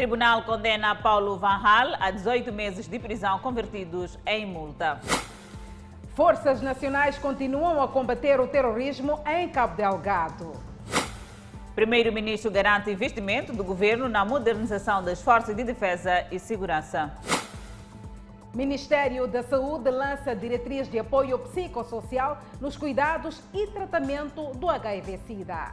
Tribunal condena Paulo Van Hal a 18 meses de prisão convertidos em multa. Forças nacionais continuam a combater o terrorismo em Cabo Delgado. Primeiro-Ministro garante investimento do governo na modernização das forças de defesa e segurança. Ministério da Saúde lança diretriz de apoio psicossocial nos cuidados e tratamento do HIV-Sida.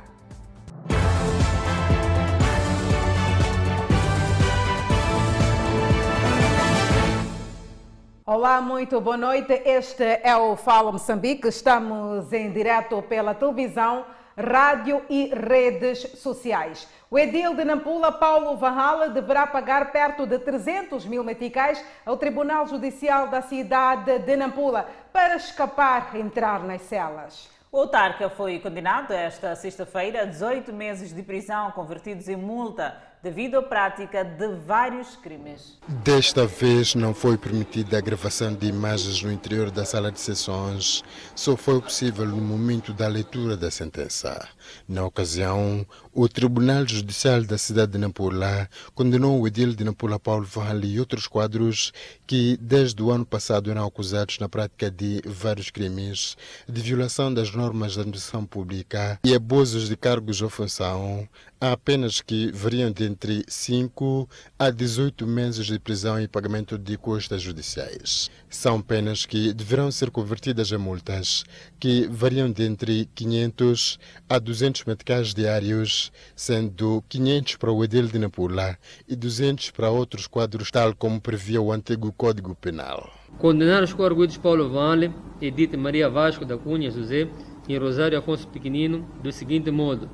Olá, muito boa noite. Este é o Fala Moçambique. Estamos em direto pela televisão, rádio e redes sociais. O edil de Nampula, Paulo Varral, deverá pagar perto de 300 mil meticais ao Tribunal Judicial da cidade de Nampula para escapar entrar nas celas. O autarca foi condenado esta sexta-feira a 18 meses de prisão convertidos em multa devido à prática de vários crimes. Desta vez não foi permitida a gravação de imagens no interior da sala de sessões, só foi possível no momento da leitura da sentença. Na ocasião, o Tribunal Judicial da cidade de Nampula condenou o edil de Nampula Paulo Vale e outros quadros que desde o ano passado eram acusados na prática de vários crimes de violação das normas da administração pública e abusos de cargos ou função, há apenas que variam de entre 5 a 18 meses de prisão e pagamento de custas judiciais. São penas que deverão ser convertidas em multas, que variam de entre 500 a 200 meticais diários, sendo 500 para o edil de Nampula e 200 para outros quadros, tal como previa o antigo Código Penal. Condenar os coarguidos Paulo Vale, Edith Maria Vasco da Cunha José e Rosário Afonso Pequenino do seguinte modo.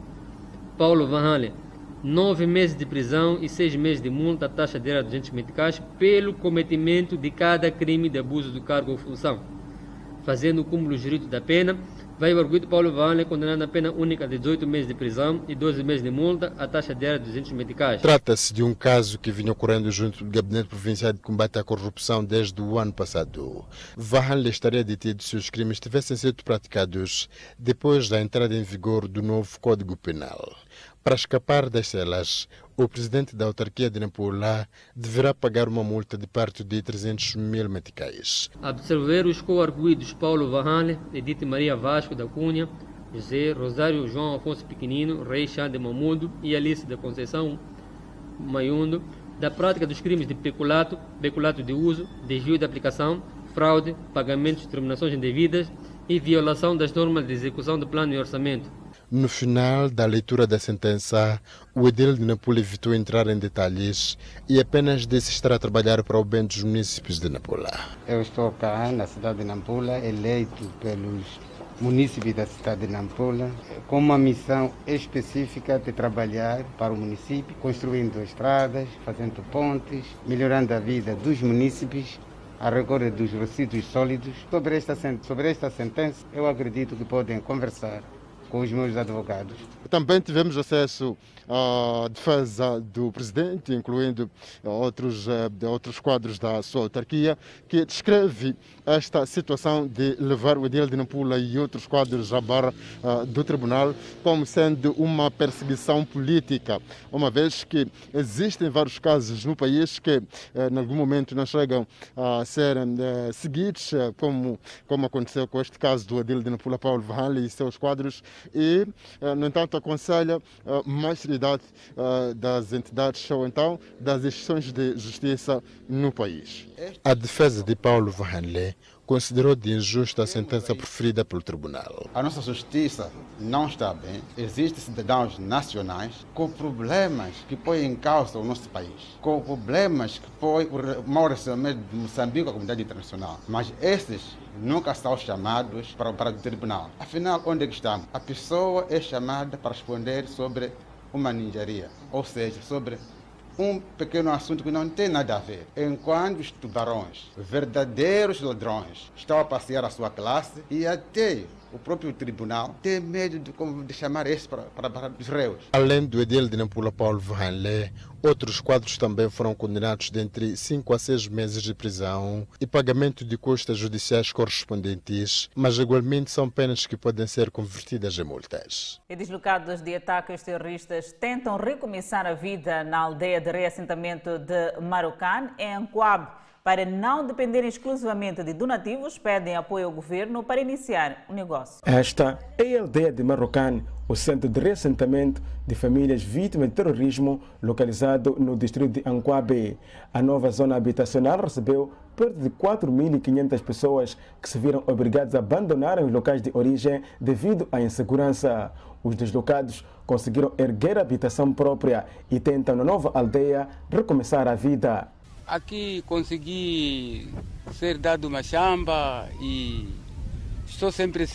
Paulo Van Halen, nove meses de prisão e seis meses de multa, taxa de 200 meticais, pelo cometimento de cada crime de abuso do cargo ou função. Fazendo o cúmulo jurídico da pena, vai o arguido Paulo Vale condenado a pena única de 18 meses de prisão e 12 meses de multa, a taxa de 200 meticais. Trata-se de um caso que vinha ocorrendo junto do Gabinete Provincial de Combate à Corrupção desde o ano passado. Vahan estaria detido se os crimes tivessem sido praticados depois da entrada em vigor do novo Código Penal. Para escapar das celas, o presidente da autarquia de Nampula deverá pagar uma multa de perto de 300 mil meticais. Absolver os coarguidos Paulo Varrale, Edith Maria Vasco da Cunha, José Rosário João Afonso Pequenino, Rei Chá de Mamudo e Alice da Conceição Maiundo, da prática dos crimes de peculato, peculato de uso, desvio de aplicação, fraude, pagamento de terminações indevidas e violação das normas de execução do plano e orçamento. No final da leitura da sentença, o edil de Nampula evitou entrar em detalhes e apenas disse estar a trabalhar para o bem dos municípios de Nampula. Eu estou cá na cidade de Nampula, eleito pelos municípios da cidade de Nampula, com uma missão específica de trabalhar para o município, construindo estradas, fazendo pontes, melhorando a vida dos municípios a rigor dos resíduos sólidos. Sobre esta, sobre esta sentença, eu acredito que podem conversar com os meus advogados. Também tivemos acesso à defesa do presidente, incluindo outros, eh, outros quadros da sua autarquia, que descreve esta situação de levar o Edil de Nampula e outros quadros à barra uh, do tribunal como sendo uma perseguição política, uma vez que existem vários casos no país que, em algum momento, não chegam a ser seguidos, como, como aconteceu com este caso do Edil de Nampula Paulo Vale e seus quadros, e, no entanto, aconselha mais seriedade das entidades ou então das instituições de justiça no país. A defesa de Paulo Vanley considerou de injusta a sentença preferida pelo tribunal. A nossa justiça não está bem. Existem cidadãos nacionais com problemas que põem em causa o nosso país, com problemas que põem o mau relacionamento de Moçambique com a comunidade internacional. Mas esses nunca são chamados para, para o tribunal. Afinal, onde é que estamos? A pessoa é chamada para responder sobre uma ninjaria, ou seja, sobre um pequeno assunto que não tem nada a ver. Enquanto os tubarões, verdadeiros ladrões, estão a passear a sua classe e até o próprio tribunal tem medo de, de chamar este para, para, para, os réus. Além do edil de Nampula Paulo Vanlé, outros quadros também foram condenados de entre 5 a 6 meses de prisão e pagamento de custas judiciais correspondentes, mas igualmente são penas que podem ser convertidas em multas. E deslocados de ataques terroristas tentam recomeçar a vida na aldeia de reassentamento de Marocan, em Anquab para não dependerem exclusivamente de donativos, pedem apoio ao governo para iniciar o negócio. Esta é a aldeia de Marrocan, o centro de reassentamento de famílias vítimas de terrorismo, localizado no distrito de Anquabe. A nova zona habitacional recebeu perto de 4.500 pessoas que se viram obrigadas a abandonarem os locais de origem devido à insegurança. Os deslocados conseguiram erguer a habitação própria e tentam na nova aldeia recomeçar a vida. Aqui consegui ser dado uma chamba e estou sempre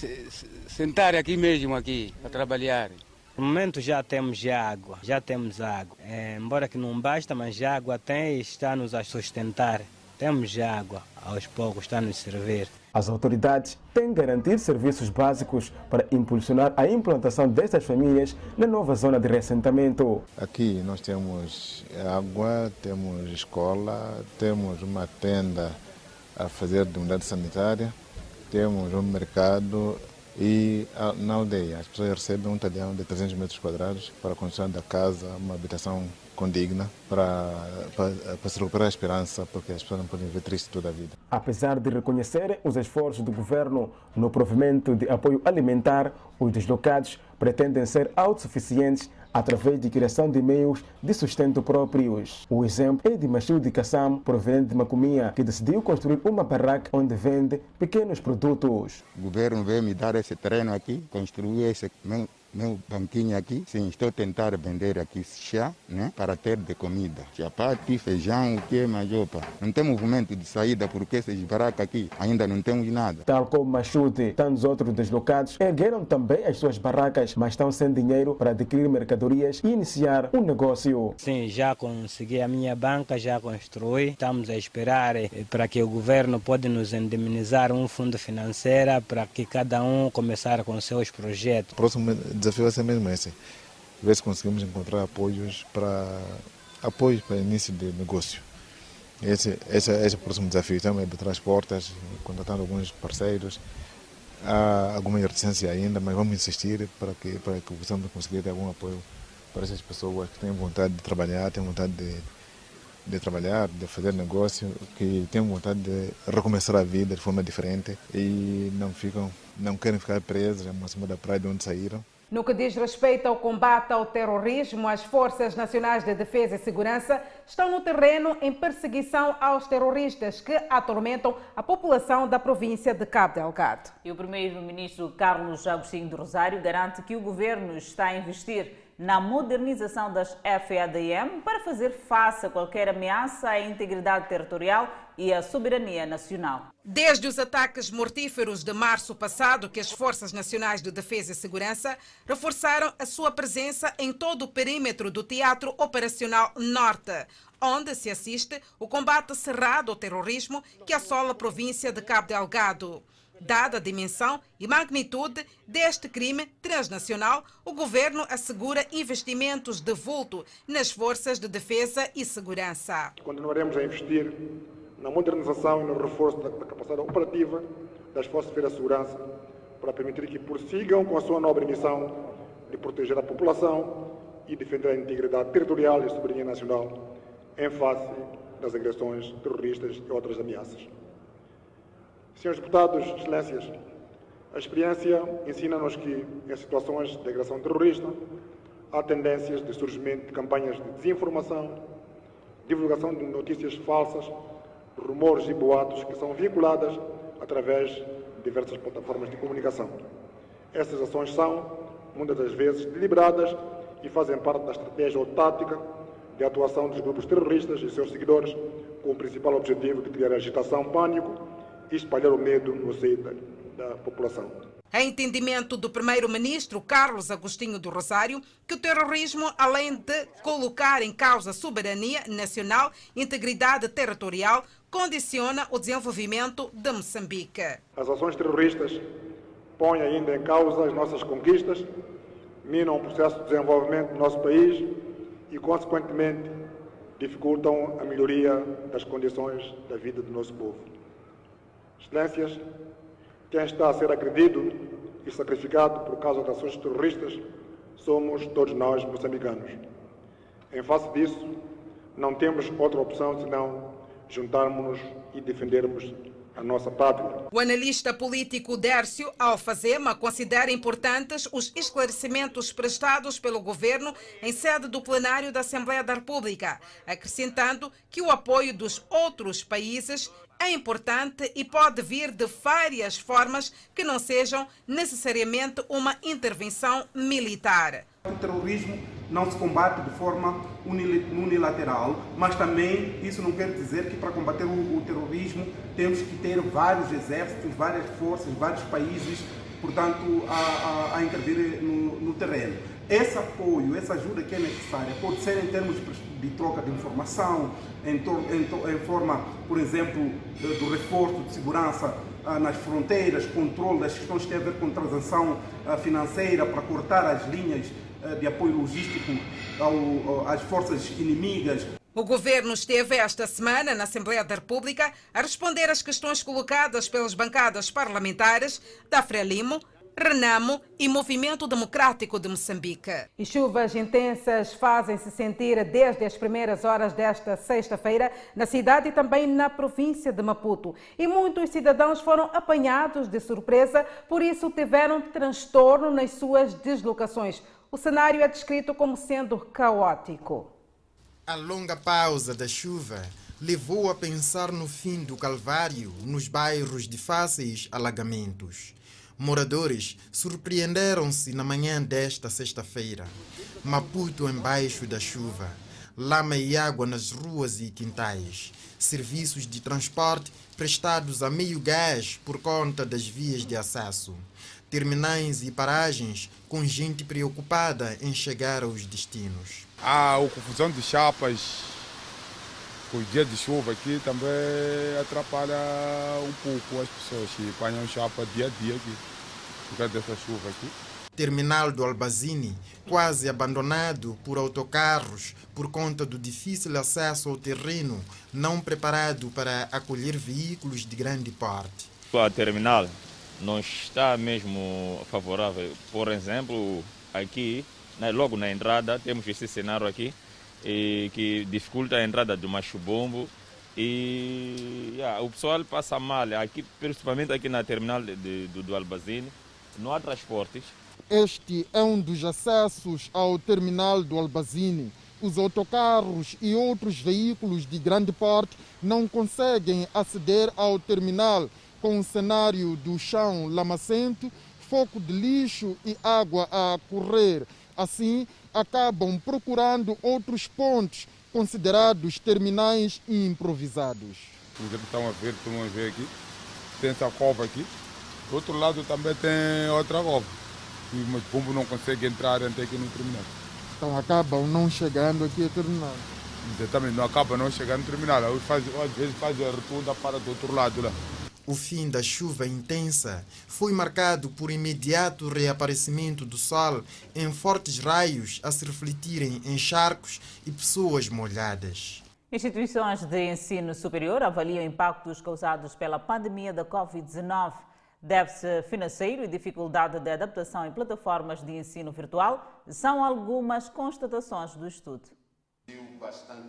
sentar aqui mesmo aqui a trabalhar. No momento já temos água, já temos água. É, embora que não basta, mas a água tem e está-nos a sustentar. Temos água, aos poucos está nos servir. As autoridades têm garantido serviços básicos para impulsionar a implantação destas famílias na nova zona de reassentamento. Aqui nós temos água, temos escola, temos uma tenda a fazer de unidade sanitária, temos um mercado e na aldeia as pessoas recebem um talhão de 300 metros quadrados para a construção da casa, uma habitação condigna para, para, para, se recuperar a esperança, porque as pessoas não podem viver triste toda a vida. Apesar de reconhecerem os esforços do governo no provimento de apoio alimentar, os deslocados pretendem ser autossuficientes através de criação de meios de sustento próprios. O exemplo é de Machilde Kassam, proveniente de Macumia, que decidiu construir uma barraca onde vende pequenos produtos. O governo veio me dar esse terreno aqui, construir esse meu banquinho aqui, sim, estou a tentar vender aqui chá, né, para ter de comida. Chapati, feijão, o que mais, opa. Não tem movimento de saída porque essas barracas aqui ainda não temos nada. Tal como Machute, tantos outros deslocados ergueram também as suas barracas, mas estão sem dinheiro para adquirir mercadorias e iniciar um negócio. Sim, já consegui a minha banca, já construí. Estamos a esperar eh, para que o governo pode nos indemnizar um fundo financeiro para que cada um começar com seus projetos. Próximo desafio vai ser mesmo esse. Ver se conseguimos encontrar apoios para apoios para início de negócio. Esse, esse, esse é o próximo desafio. Também bater as portas, contratando alguns parceiros. Há alguma reticência ainda, mas vamos insistir para que, para que possamos conseguir algum apoio para essas pessoas que têm vontade de trabalhar, têm vontade de, de trabalhar, de fazer negócio, que têm vontade de recomeçar a vida de forma diferente e não ficam, não querem ficar presos a cima da praia de onde saíram. No que diz respeito ao combate ao terrorismo, as Forças Nacionais de Defesa e Segurança estão no terreno em perseguição aos terroristas que atormentam a população da província de Cabo Delgado. E o primeiro-ministro Carlos Agostinho do Rosário garante que o governo está a investir na modernização das FADM para fazer face a qualquer ameaça à integridade territorial e à soberania nacional. Desde os ataques mortíferos de março passado, que as Forças Nacionais de Defesa e Segurança reforçaram a sua presença em todo o perímetro do Teatro Operacional Norte, onde se assiste o combate cerrado ao terrorismo que assola a província de Cabo Delgado. Dada a dimensão e magnitude deste crime transnacional, o governo assegura investimentos de vulto nas forças de defesa e segurança. Continuaremos a investir na modernização e no reforço da capacidade operativa das forças de segurança para permitir que prossigam com a sua nobre missão de proteger a população e defender a integridade territorial e soberania nacional em face das agressões terroristas e outras ameaças. Senhores deputados, excelências, a experiência ensina-nos que, em situações de agressão terrorista, há tendências de surgimento de campanhas de desinformação, divulgação de notícias falsas, rumores e boatos que são vinculadas através de diversas plataformas de comunicação. Essas ações são, muitas das vezes, deliberadas e fazem parte da estratégia ou tática de atuação dos grupos terroristas e seus seguidores, com o principal objetivo de criar agitação, pânico espalhar o medo no seio da, da população. É entendimento do primeiro-ministro Carlos Agostinho do Rosário que o terrorismo, além de colocar em causa a soberania nacional e integridade territorial, condiciona o desenvolvimento de Moçambique. As ações terroristas põem ainda em causa as nossas conquistas, minam o processo de desenvolvimento do nosso país e, consequentemente, dificultam a melhoria das condições da vida do nosso povo. Excelências, quem está a ser agredido e sacrificado por causa de ações terroristas somos todos nós moçambicanos. Em face disso, não temos outra opção senão juntarmos-nos e defendermos a nossa pátria. O analista político Dércio Alfazema considera importantes os esclarecimentos prestados pelo governo em sede do plenário da Assembleia da República, acrescentando que o apoio dos outros países é importante e pode vir de várias formas que não sejam necessariamente uma intervenção militar. O terrorismo não se combate de forma unilateral, mas também isso não quer dizer que para combater o, terrorismo temos que ter vários exércitos, várias forças, vários países, portanto, a, a, a intervir no, no terreno. Esse apoio, essa ajuda que é necessária, pode ser em termos de troca de informação, em, em, em forma, por exemplo, do reforço de segurança ah, nas fronteiras, controle das questões que têm a ver com transação ah, financeira para cortar as linhas ah, de apoio logístico ao, às forças inimigas. O governo esteve esta semana na Assembleia da República a responder às questões colocadas pelas bancadas parlamentares da Frelimo, Renamo e Movimento Democrático de Moçambique. E chuvas intensas fazem-se sentir desde as primeiras horas desta sexta-feira na cidade e também na província de Maputo. E muitos cidadãos foram apanhados de surpresa, por isso tiveram transtorno nas suas deslocações. O cenário é descrito como sendo caótico. A longa pausa da chuva levou a pensar no fim do calvário nos bairros de fáceis alagamentos. Moradores surpreenderam-se na manhã desta sexta-feira. Maputo embaixo da chuva. Lama e água nas ruas e quintais. Serviços de transporte prestados a meio gás por conta das vias de acesso. Terminais e paragens com gente preocupada em chegar aos destinos. A confusão de chapas com o dia de chuva aqui também atrapalha um pouco as pessoas que apanham chapa dia a dia aqui, por causa dessa chuva aqui. Terminal do Albazini, quase abandonado por autocarros por conta do difícil acesso ao terreno, não preparado para acolher veículos de grande porte. A terminal não está mesmo favorável. Por exemplo, aqui, né, logo na entrada, temos esse cenário aqui, e que dificulta a entrada do machubombo e yeah, o pessoal passa mal, aqui, principalmente aqui na terminal de, do, do Albazine, não há transportes. Este é um dos acessos ao terminal do Albazine. Os autocarros e outros veículos de grande porte não conseguem aceder ao terminal com o cenário do chão lamacento, foco de lixo e água a correr. Assim, acabam procurando outros pontos considerados terminais e improvisados. Por exemplo, estão a ver, estão a ver aqui, tem essa cova aqui. Do outro lado também tem outra cova. Mas o pombo não consegue entrar até aqui no terminal. Então acabam não chegando aqui ao terminal. Exatamente, não acaba não chegando no terminal. Às vezes faz a rotunda para do outro lado lá. O fim da chuva intensa foi marcado por imediato reaparecimento do sol em fortes raios a se refletirem em charcos e pessoas molhadas. Instituições de ensino superior avaliam impactos causados pela pandemia da Covid-19. Deve-se financeiro e dificuldade de adaptação em plataformas de ensino virtual são algumas constatações do estudo.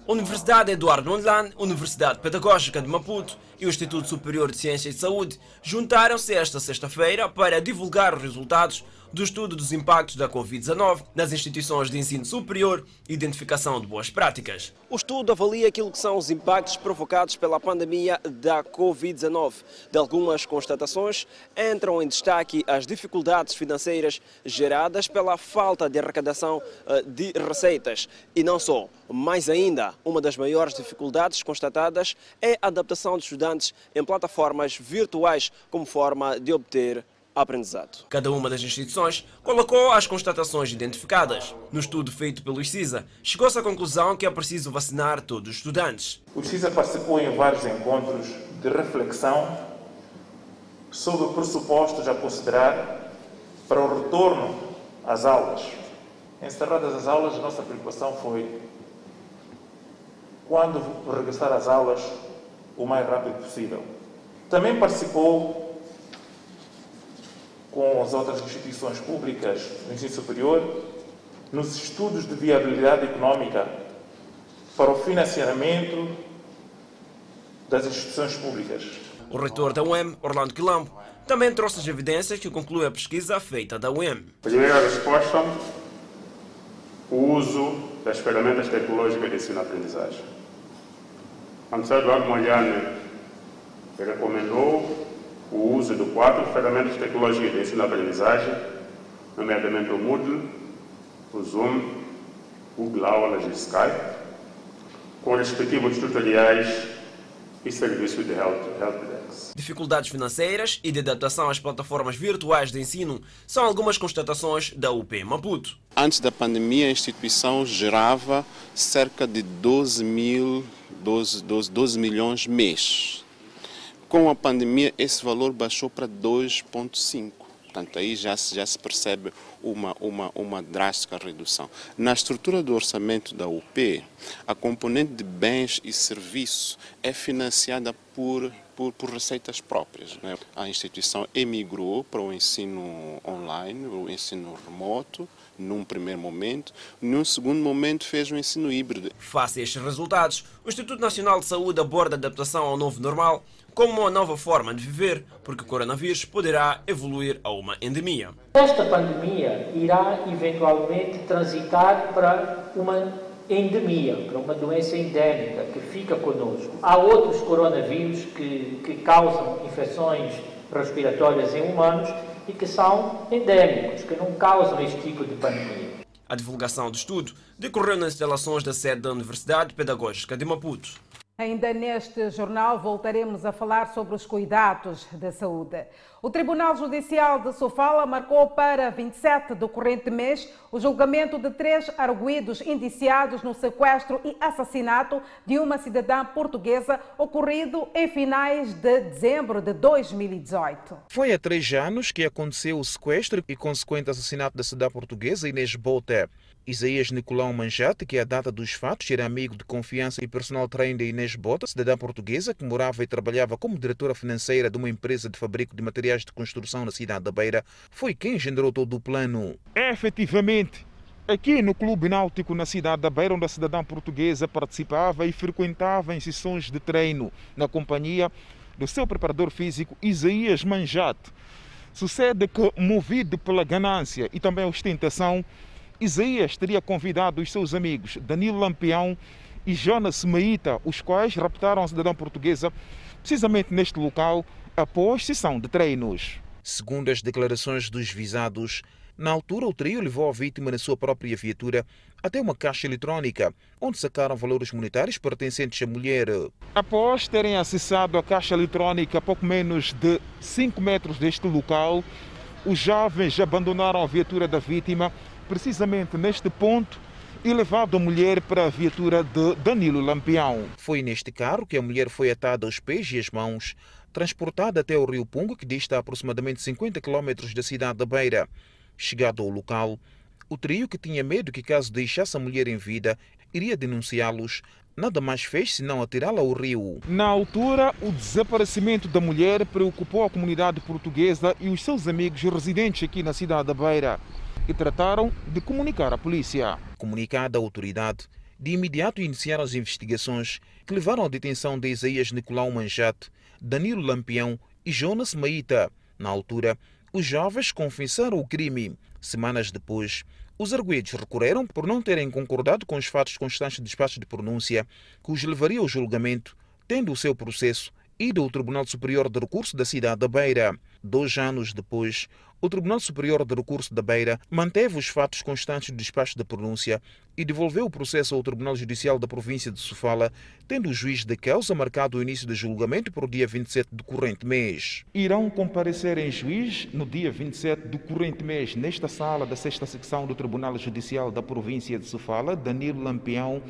Universidade Eduardo Mondlane, Universidade Pedagógica de Maputo e o Instituto Superior de Ciências de Saúde juntaram-se esta sexta-feira para divulgar os resultados do estudo dos impactos da Covid-19 nas instituições de ensino superior e identificação de boas práticas. O estudo avalia aquilo que são os impactos provocados pela pandemia da Covid-19. De algumas constatações, entram em destaque as dificuldades financeiras geradas pela falta de arrecadação eh, de receitas. E não só. Mais ainda, uma das maiores dificuldades constatadas é a adaptação de estudantes em plataformas virtuais como forma de obter aprendizado. Cada uma das instituições colocou as constatações identificadas. No estudo feito pelo CISA, chegou-se à conclusão que é preciso vacinar todos os estudantes. O CISA participou em vários encontros de reflexão sobre pressupostos a considerar para o retorno às aulas. Encerradas as aulas, a nossa preocupação foi quando regressar às aulas o mais rápido possível. Também participou com as outras instituições públicas do ensino superior nos estudos de viabilidade econômica para o financiamento das instituições públicas. O reitor da UEM, Orlando Quilombo, também trouxe as evidências que conclui a pesquisa feita da UEM. Primeira resposta, o uso das ferramentas tecnológicas de ensino-aprendizagem. A Universidade Eduardo Mondlane recomendou o uso de quatro ferramentas tecnológicas de ensino-aprendizagem, nomeadamente o Moodle, o Zoom, Google Aulas e Skype, com respectivos tutoriais e serviços de help, helpdesk. Dificuldades financeiras e de adaptação às plataformas virtuais de ensino são algumas constatações da UP Maputo. Antes da pandemia, a instituição gerava cerca de 12, mil, 12, 12, 12 milhões mês. Com a pandemia, esse valor baixou para 2,5. Portanto, aí já se, já se percebe uma, uma, uma drástica redução. Na estrutura do orçamento da UP, a componente de bens e serviços é financiada por, por, por receitas próprias. Né? A instituição emigrou para o ensino online, o ensino remoto, num primeiro momento, num segundo momento fez um ensino híbrido. Face a estes resultados, o Instituto Nacional de Saúde aborda a adaptação ao novo normal como uma nova forma de viver, porque o coronavírus poderá evoluir a uma endemia. Esta pandemia irá eventualmente transitar para uma endemia, para uma doença endémica que fica conosco. Há outros coronavírus que, que causam infecções respiratórias em humanos e que são endémicos, que não causam este tipo de pandemia. A divulgação do estudo decorreu nas instalações da sede da Universidade Pedagógica de Maputo. Ainda neste jornal voltaremos a falar sobre os cuidados da saúde. O Tribunal Judicial de Sofala marcou para 27 do corrente mês o julgamento de três arguídos indiciados no sequestro e assassinato de uma cidadã portuguesa ocorrido em finais de dezembro de 2018. Foi há três anos que aconteceu o sequestro e consequente assassinato da cidadã portuguesa Inês Bota. Isaías Nicolau Manjate, que é a data dos fatos era amigo de confiança e personal trainer de Inês Bota, cidadã portuguesa que morava e trabalhava como diretora financeira de uma empresa de fabrico de materiais de construção na cidade da Beira, foi quem generou todo o plano. É, efetivamente, aqui no Clube Náutico na cidade da Beira, onde a cidadã portuguesa participava e frequentava em sessões de treino na companhia do seu preparador físico Isaías Manjate. Sucede que, movido pela ganância e também ostentação, Isaías teria convidado os seus amigos Danilo Lampião e Jonas Meita, os quais raptaram a cidadã portuguesa precisamente neste local após sessão de treinos. Segundo as declarações dos visados, na altura o trio levou a vítima na sua própria viatura até uma caixa eletrônica, onde sacaram valores monetários pertencentes à mulher. Após terem acessado a caixa eletrônica a pouco menos de 5 metros deste local, os jovens abandonaram a viatura da vítima precisamente neste ponto e levado a mulher para a viatura de Danilo Lampião. Foi neste carro que a mulher foi atada aos pés e às mãos, transportada até o Rio Pungo, que dista a aproximadamente 50 quilômetros da cidade da Beira. Chegado ao local, o trio que tinha medo que caso deixasse a mulher em vida, iria denunciá-los, nada mais fez senão atirá-la ao rio. Na altura, o desaparecimento da mulher preocupou a comunidade portuguesa e os seus amigos residentes aqui na cidade da Beira e trataram de comunicar à polícia. Comunicada à autoridade, de imediato iniciaram as investigações que levaram à detenção de Isaías Nicolau Manjate, Danilo Lampião e Jonas Maíta. Na altura, os jovens confessaram o crime. Semanas depois, os arguidos recorreram por não terem concordado com os fatos constantes de despacho de pronúncia que os levaria ao julgamento, tendo o seu processo ido ao Tribunal Superior de Recurso da cidade da Beira. Dois anos depois, o Tribunal Superior de Recurso da Beira manteve os fatos constantes do despacho da pronúncia e devolveu o processo ao Tribunal Judicial da província de Sofala, tendo o juiz da causa marcado o início do julgamento para o dia 27 do corrente mês. Irão comparecer em juiz no dia 27 do corrente mês, nesta sala da sexta secção do Tribunal Judicial da província de Sofala, Danilo Lampião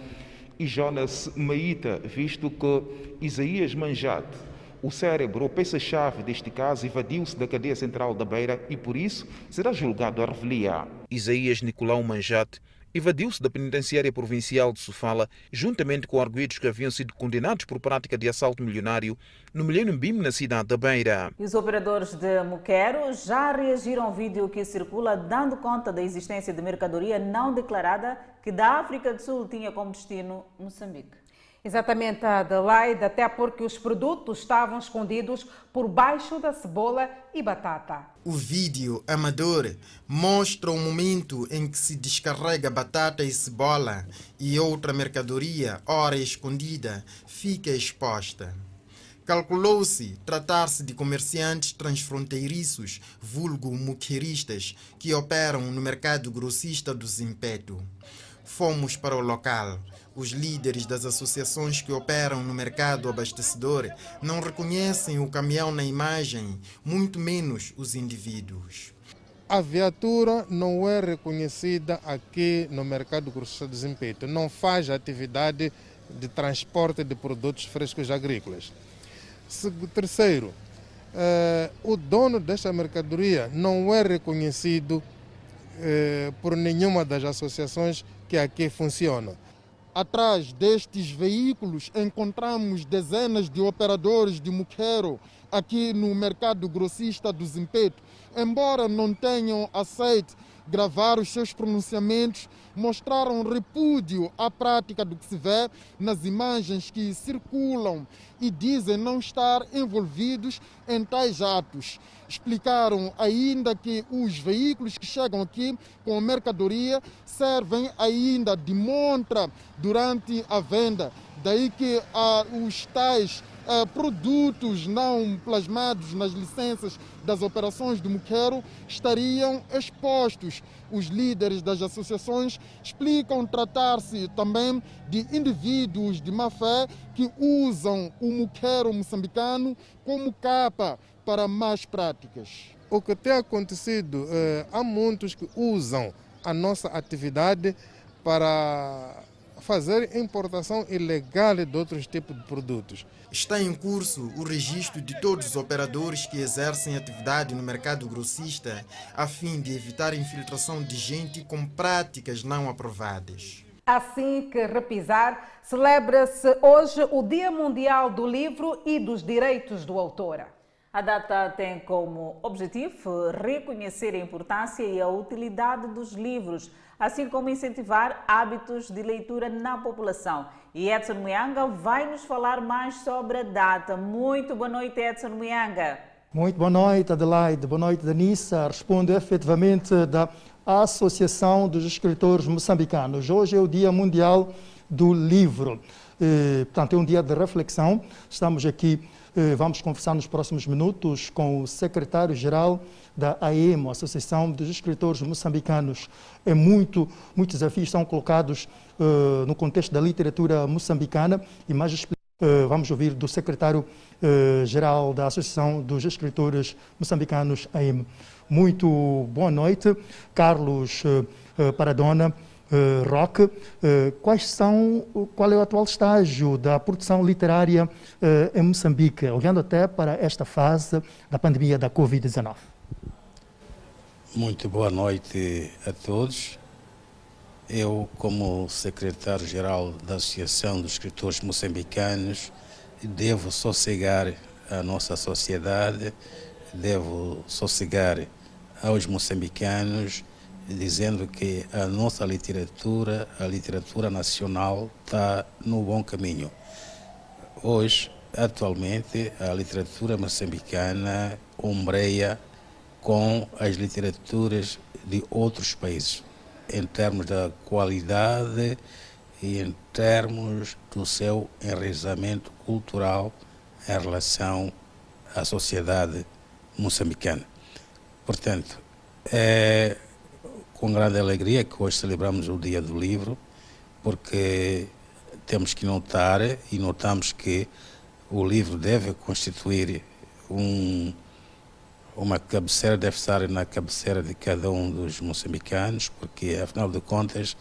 e Jonas Maíta, visto que Isaías Manjate O cérebro, ou peça-chave deste caso, evadiu-se da cadeia central da Beira e, por isso, será julgado à revelia. Isaías Nicolau Manjate evadiu-se da penitenciária provincial de Sofala, juntamente com arguidos que haviam sido condenados por prática de assalto milionário no Milênio BIM na cidade da Beira. E os operadores de Muquero já reagiram ao vídeo que circula dando conta da existência de mercadoria não declarada que da África do Sul tinha como destino Moçambique. Exatamente, Adelaide, até porque os produtos estavam escondidos por baixo da cebola e batata. O vídeo amador mostra o momento em que se descarrega batata e cebola e outra mercadoria, ora escondida, fica exposta. Calculou-se tratar-se de comerciantes transfronteiriços, vulgo muqueiristas, que operam no mercado grossista do Zimpeto. Fomos para o local os líderes das associações que operam no mercado abastecedor não reconhecem o caminhão na imagem, muito menos os indivíduos. A viatura não é reconhecida aqui no mercado grossista de Zimpeto. Não faz atividade de transporte de produtos frescos agrícolas. Terceiro, eh, o dono desta mercadoria não é reconhecido eh, por nenhuma das associações que aqui funcionam. Atrás destes veículos encontramos dezenas de operadores de muqueiro aqui no mercado grossista do Zimpeto. Embora não tenham aceito gravar os seus pronunciamentos, mostraram repúdio à prática do que se vê nas imagens que circulam e dizem não estar envolvidos em tais atos. Explicaram ainda que os veículos que chegam aqui com mercadoria servem ainda de montra durante a venda. Daí que ah, os tais ah, produtos não plasmados nas licenças das operações do Muquero estariam expostos. Os líderes das associações explicam tratar-se também de indivíduos de má fé que usam o Muquero moçambicano como capa para más práticas. O que tem acontecido, eh, há muitos que usam a nossa atividade para fazer importação ilegal de outros tipos de produtos. Está em curso o registro de todos os operadores que exercem atividade no mercado grossista, a fim de evitar a infiltração de gente com práticas não aprovadas. Assim que repisar, celebra-se hoje o Dia Mundial do Livro e dos Direitos do Autor. A data tem como objetivo reconhecer a importância e a utilidade dos livros, assim como incentivar hábitos de leitura na população. E Edson Muyanga vai nos falar mais sobre a data. Muito boa noite, Edson Muyanga. Muito boa noite, Adelaide. Boa noite, Danissa. Respondo efetivamente da Associação dos Escritores Moçambicanos. Hoje é o Dia Mundial do Livro. E, portanto, é um dia de reflexão. Estamos aqui eh, vamos conversar nos próximos minutos com o secretário-geral da AEMO, Associação dos Escritores Moçambicanos. É muito, muitos desafios são colocados uh, no contexto da literatura moçambicana e mais uh, vamos ouvir do secretário-geral uh, da Associação dos Escritores Moçambicanos, AEMO. Muito boa noite, Carlos Paradona. Uh, Roque, uh, quais são, qual é o atual estágio da produção literária uh, em Moçambique, olhando até para esta fase da pandemia da Covid-19? Muito boa noite a todos. Eu, como secretário-geral da Associação dos Escritores Moçambicanos, devo sossegar a nossa sociedade, devo sossegar aos moçambicanos dizendo que a nossa literatura, a literatura nacional, está no bom caminho. Hoje, atualmente, a literatura moçambicana ombreia com as literaturas de outros países, em termos da qualidade e em termos do seu enraizamento cultural em relação à sociedade moçambicana. Portanto, é com grande alegria que hoje celebramos o Dia do Livro, porque temos que notar e notamos que o livro deve constituir um, uma cabeceira, deve estar na cabeceira de cada um dos moçambicanos, porque afinal de contas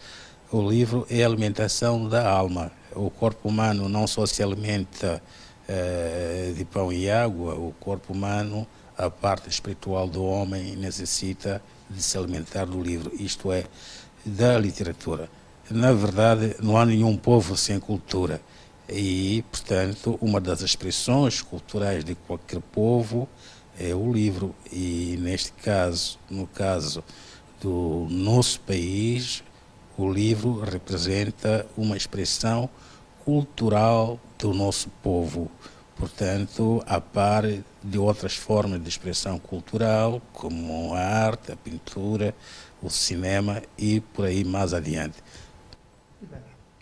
o livro é a alimentação da alma. O corpo humano não só se alimenta eh, de pão e água, o corpo humano, a parte espiritual do homem necessita de se alimentar do livro, isto é, da literatura. Na verdade, não há nenhum povo sem cultura. E, portanto, uma das expressões culturais de qualquer povo é o livro. E, neste caso, no caso do nosso país, o livro representa uma expressão cultural do nosso povo. Portanto, a par de outras formas de expressão cultural, como a arte, a pintura, o cinema e por aí mais adiante.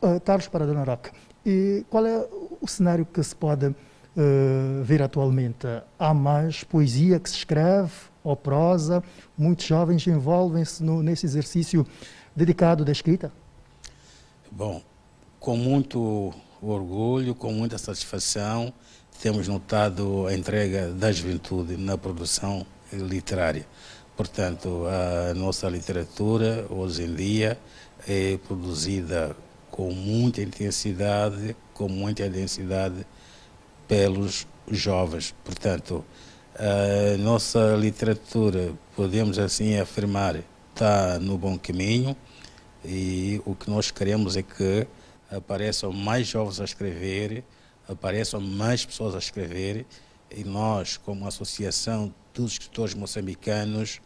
Uh, Carlos Paradona Roque, e qual é o cenário que se pode uh, ver atualmente? Há mais poesia que se escreve, ou prosa? Muitos jovens envolvem-se nesse exercício dedicado da escrita? Bom, com muito orgulho, com muita satisfação, temos notado a entrega da juventude na produção literária. Portanto, a nossa literatura, hoje em dia, é produzida com muita intensidade, com muita densidade pelos jovens. Portanto, a nossa literatura, podemos assim afirmar, está no bom caminho e o que nós queremos é que apareçam mais jovens a escrever, apareçam mais pessoas a escrever e nós, como Associação dos Escritores Moçambicanos,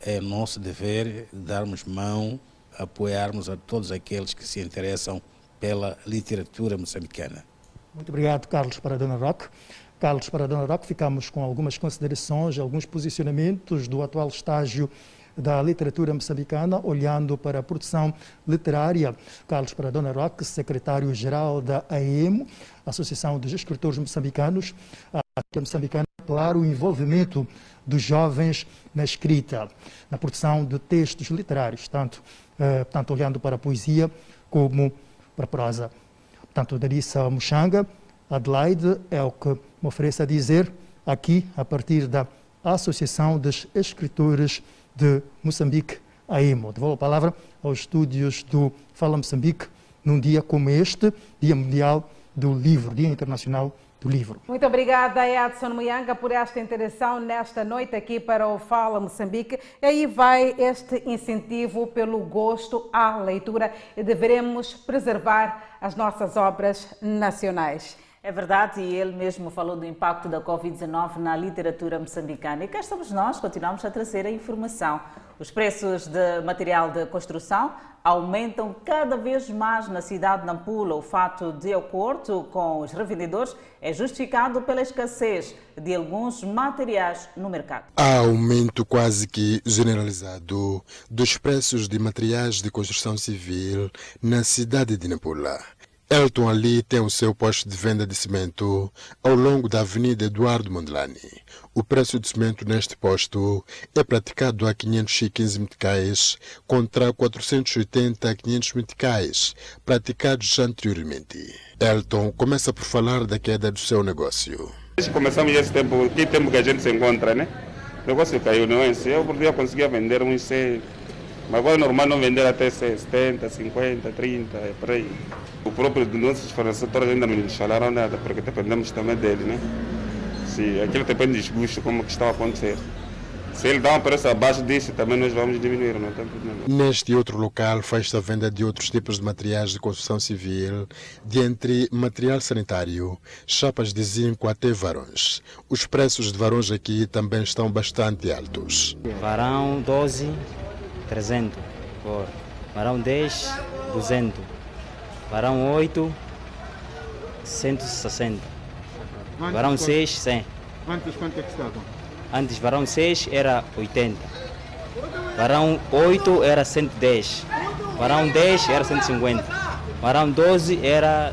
é nosso dever darmos mão apoiarmos a todos aqueles que se interessam pela literatura moçambicana. Muito obrigado, Carlos Paradona Roque. Carlos Paradona Roque, ficamos com algumas considerações, alguns posicionamentos do atual estágio da literatura moçambicana, olhando para a produção literária. Carlos Paradona Roque, secretário-geral da AEMO, Associação dos Escritores Moçambicanos, a moçambicana, claro, o envolvimento dos jovens na escrita, na produção de textos literários, tanto eh, tanto olhando para a poesia como para a prosa. Portanto, Darissa Muxanga, Adelaide, é o que me oferece a dizer aqui, a partir da Associação dos Escritores de Moçambique, AEMO. Devolvo a palavra aos estúdios do Fala Moçambique, num dia como este, Dia Mundial do Livro, Dia Internacional do livro. Muito obrigada, Edson Muyanga, por esta interação nesta noite aqui para o Fala Moçambique. E aí vai este incentivo pelo gosto à leitura e devemos preservar as nossas obras nacionais. É verdade, e ele mesmo falou do impacto da Covid-19 na literatura moçambicana. E cá estamos nós, continuamos a trazer a informação. Os preços de material de construção aumentam cada vez mais na cidade de Nampula. O fato, de acordo com os revendedores, é justificado pela escassez de alguns materiais no mercado. Há aumento quase que generalizado dos preços de materiais de construção civil na cidade de Nampula. Elton Ali tem o seu posto de venda de cimento ao longo da Avenida Eduardo Mondlane. O preço de cimento neste posto é praticado a 515 meticais contra 480 a 500 meticais praticados anteriormente. Elton começa por falar da queda do seu negócio. Começamos esse tempo, que tempo que a gente se encontra, né? O negócio caiu, não é? Eu por dia conseguia vender uns 100, mas agora é normal não vender até 70, 50, 30, é por aí. O próprio dos nossos fornecedores ainda não nos falaram nada, porque dependemos também dele, né? Se aquilo depende de desgosto, como que está a acontecer. Se ele dá um preço abaixo disso, também nós vamos diminuir, não tem problema. Neste outro local faz-se a venda de outros tipos de materiais de construção civil, de entre material sanitário, chapas de zinco até varões. Os preços de varões aqui também estão bastante altos. Varão 12, 300. Varão 10, 200. Varão 8, 160. Antes varão 6, 100. Antes quanto é que estava? Antes varão 6 era 80. Varão 8 era 110. Varão 10 era 150. Varão 12 era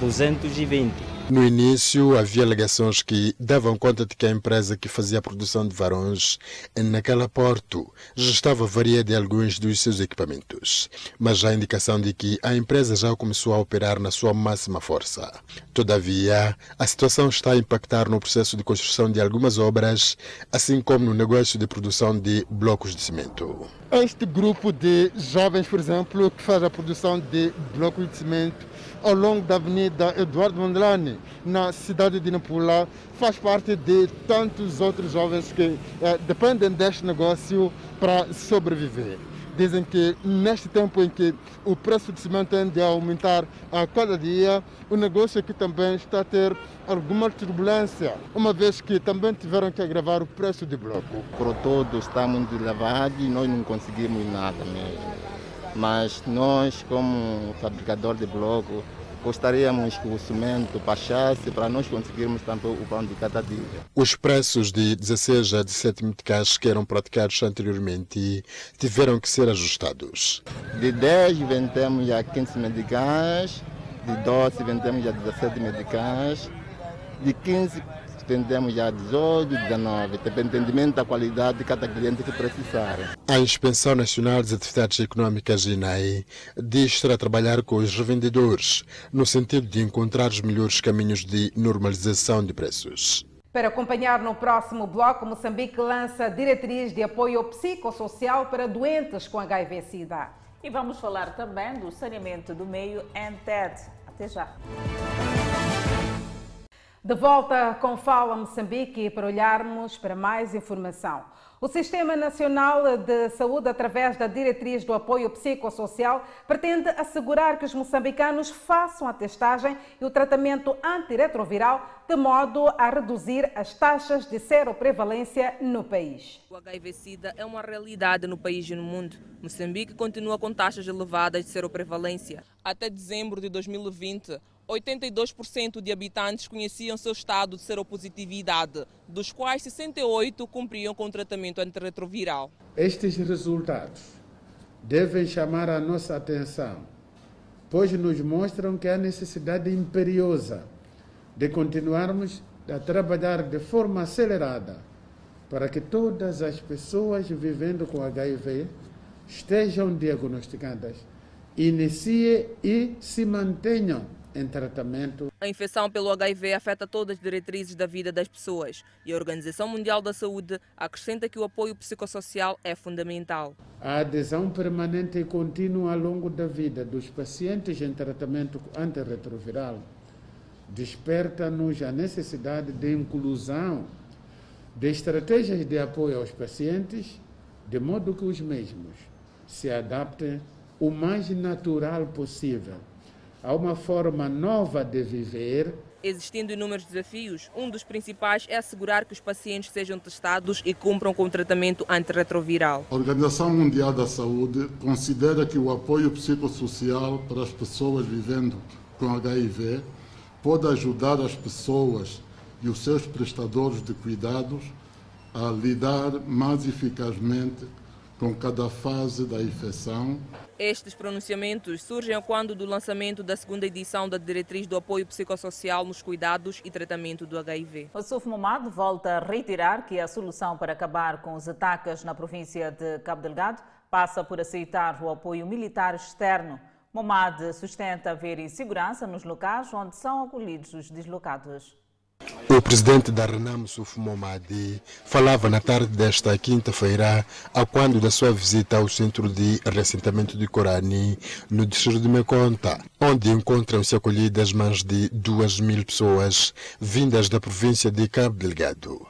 220. No início, havia alegações que davam conta de que a empresa que fazia a produção de varões naquela porto já estava varia de alguns dos seus equipamentos, mas há indicação de que a empresa já começou a operar na sua máxima força. Todavia, a situação está a impactar no processo de construção de algumas obras, assim como no negócio de produção de blocos de cimento. Este grupo de jovens, por exemplo, que faz a produção de blocos de cimento, ao longo da Avenida Eduardo Mondlane, na cidade de Nampula, faz parte de tantos outros jovens que eh, dependem deste negócio para sobreviver. Dizem que neste tempo em que o preço de cimento tende a aumentar a cada dia, o negócio aqui também está a ter alguma turbulência, uma vez que também tiveram que agravar o preço de bloco. Por todo está muito elevado e nós não conseguimos nada mesmo. Mas nós, como fabricador de bloco, gostaríamos que o cimento baixasse para nós conseguirmos também o pão de cada dia. Os preços de 16 a 17 meticais que eram praticados anteriormente tiveram que ser ajustados. De 10 vendemos a 15 meticais, de 12 vendemos a 17 meticais, de 15 vendemos já 18, 19, dependendo da qualidade de cada cliente que precisar. A Inspeção Nacional das Atividades Econômicas, INAI, diz estar a trabalhar com os revendedores no sentido de encontrar os melhores caminhos de normalização de preços. Para acompanhar no próximo bloco, Moçambique lança diretriz de apoio psicossocial para doentes com HIV-Sida. E vamos falar também do saneamento do meio NTED. Até já. De volta com Fala Moçambique para olharmos para mais informação. O Sistema Nacional de Saúde, através da Diretriz do Apoio Psicossocial, pretende assegurar que os moçambicanos façam a testagem e o tratamento antirretroviral, de modo a reduzir as taxas de seroprevalência no país. O HIV-Sida é uma realidade no país e no mundo. Moçambique continua com taxas elevadas de seroprevalência. Até dezembro de 2020, 82% de habitantes conheciam seu estado de seropositividade, dos quais 68% cumpriam com tratamento antirretroviral. Estes resultados devem chamar a nossa atenção, pois nos mostram que há necessidade imperiosa de continuarmos a trabalhar de forma acelerada para que todas as pessoas vivendo com HIV estejam diagnosticadas, iniciem e se mantenham em tratamento. A infecção pelo HIV afeta todas as diretrizes da vida das pessoas e a Organização Mundial da Saúde acrescenta que o apoio psicossocial é fundamental. A adesão permanente e contínua ao longo da vida dos pacientes em tratamento antirretroviral desperta-nos a necessidade de inclusão de estratégias de apoio aos pacientes, de modo que os mesmos se adaptem o mais natural possível a uma forma nova de viver. Existindo inúmeros desafios, um dos principais é assegurar que os pacientes sejam testados e cumpram com o tratamento antirretroviral. A Organização Mundial da Saúde considera que o apoio psicossocial para as pessoas vivendo com HIV pode ajudar as pessoas e os seus prestadores de cuidados a lidar mais eficazmente com cada fase da infecção. Estes pronunciamentos surgem quando do lançamento da segunda edição da Diretriz do Apoio Psicossocial nos Cuidados e Tratamento do HIV. O Suf Momad volta a reiterar que a solução para acabar com os ataques na província de Cabo Delgado passa por aceitar o apoio militar externo. Momad sustenta haver insegurança nos locais onde são acolhidos os deslocados. O presidente da Renam Suf Momadi falava na tarde desta quinta-feira, a quando da sua visita ao centro de reassentamento de Corani, no distrito de Meconta, onde encontram-se acolhidas mais de duas mil pessoas vindas da província de Cabo Delgado.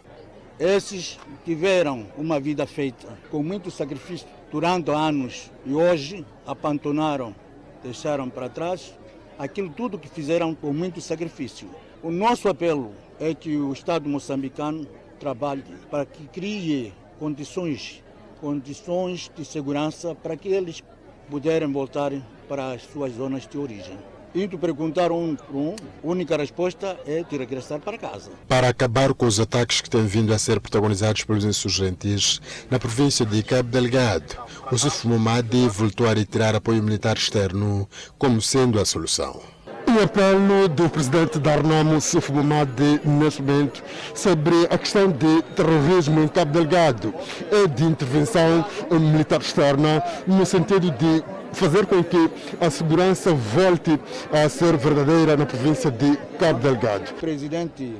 Esses tiveram uma vida feita com muito sacrifício durante anos e hoje abandonaram, deixaram para trás aquilo tudo que fizeram com muito sacrifício. O nosso apelo é que o Estado moçambicano trabalhe para que crie condições, condições de segurança para que eles puderem voltar para as suas zonas de origem. Indo perguntar um por um, a única resposta é de regressar para casa. Para acabar com os ataques que têm vindo a ser protagonizados pelos insurgentes na província de Cabo Delgado, o Suf Momadi voltou a retirar apoio militar externo como sendo a solução. O apelo do presidente da Arnamo, Suf Momadi, neste momento, sobre a questão de terrorismo em Cabo Delgado e de intervenção militar externa, no sentido de fazer com que a segurança volte a ser verdadeira na província de Cabo Delgado. O presidente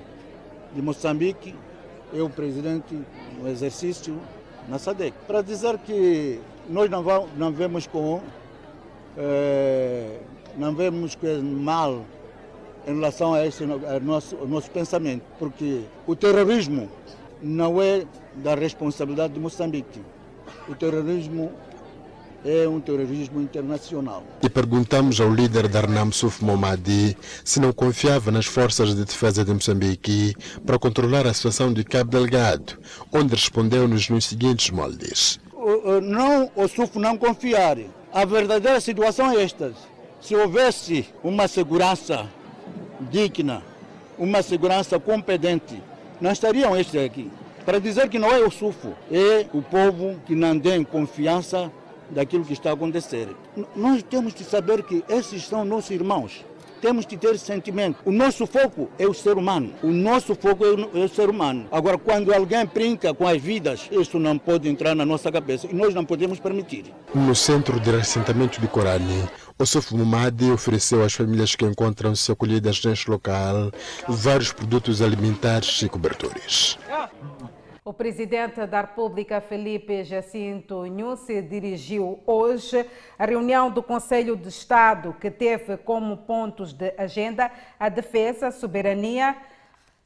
de Moçambique é o presidente no exercício na SADEC, para dizer que nós não, não vemos com é, não vemos que é mal em relação a esse nosso, nosso pensamento, porque o terrorismo não é da responsabilidade de Moçambique. O terrorismo é um terrorismo internacional. E perguntamos ao líder da Arnam Suf Momadi se não confiava nas forças de defesa de Moçambique para controlar a situação de Cabo Delgado, onde respondeu-nos nos seguintes moldes. Não, o SUF não confiar. A verdadeira situação é esta. Se houvesse uma segurança digna, uma segurança competente, não estariam estes aqui. Para dizer que não é o SUFO, é o povo que não tem confiança daquilo que está a acontecer. Nós temos que saber que esses são nossos irmãos. Temos que ter sentimento. O nosso foco é o ser humano. O nosso foco é o, é o ser humano. Agora, quando alguém brinca com as vidas, isso não pode entrar na nossa cabeça e nós não podemos permitir. No centro de assentamento de Corani, o Suf Mumadi ofereceu às famílias que encontram-se acolhidas neste local vários produtos alimentares e cobertores. O presidente da República, Felipe Jacinto Nhusi, dirigiu hoje a reunião do Conselho de Estado, que teve como pontos de agenda a defesa, soberania,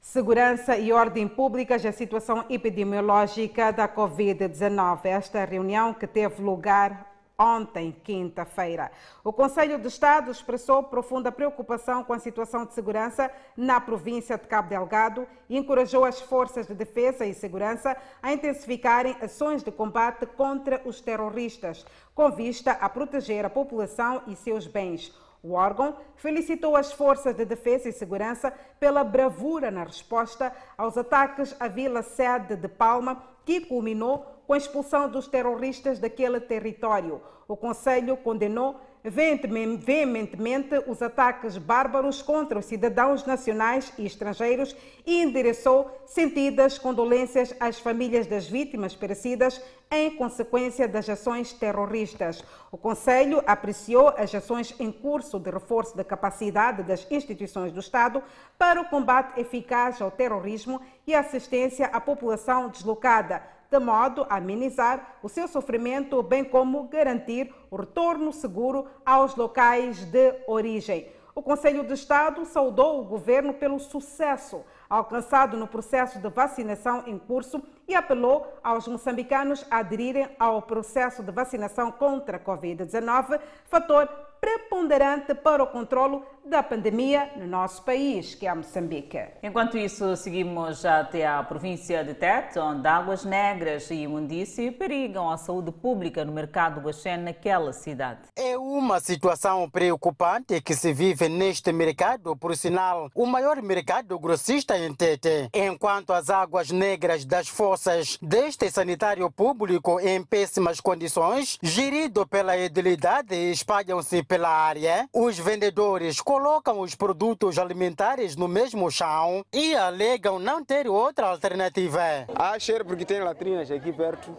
segurança e ordem públicas, a situação epidemiológica da Covid-19. Esta reunião que teve lugar ontem, quinta-feira. O Conselho de Estado expressou profunda preocupação com a situação de segurança na província de Cabo Delgado e encorajou as forças de defesa e segurança a intensificarem ações de combate contra os terroristas, com vista a proteger a população e seus bens. O órgão felicitou as forças de defesa e segurança pela bravura na resposta aos ataques à vila sede de Palma, que culminou com a expulsão dos terroristas daquele território. O Conselho condenou veementemente os ataques bárbaros contra os cidadãos nacionais e estrangeiros e endereçou sentidas condolências às famílias das vítimas perecidas em consequência das ações terroristas. O Conselho apreciou as ações em curso de reforço da capacidade das instituições do Estado para o combate eficaz ao terrorismo e assistência à população deslocada de modo a amenizar o seu sofrimento, bem como garantir o retorno seguro aos locais de origem. O Conselho de Estado saudou o governo pelo sucesso alcançado no processo de vacinação em curso e apelou aos moçambicanos a aderirem ao processo de vacinação contra a Covid-19, fator preponderante para o controlo da pandemia no nosso país, que é Moçambique. Enquanto isso, seguimos até a província de Tete, onde águas negras e imundície perigam a saúde pública no mercado Guaxé naquela cidade. É uma situação preocupante que se vive neste mercado, por sinal, o maior mercado grossista em Tete, enquanto as águas negras das fossas deste sanitário público em péssimas condições, gerido pela edilidade, espalham-se pela área, os vendedores colocam os produtos alimentares no mesmo chão e alegam não ter outra alternativa. Há cheiro porque tem latrinas aqui perto,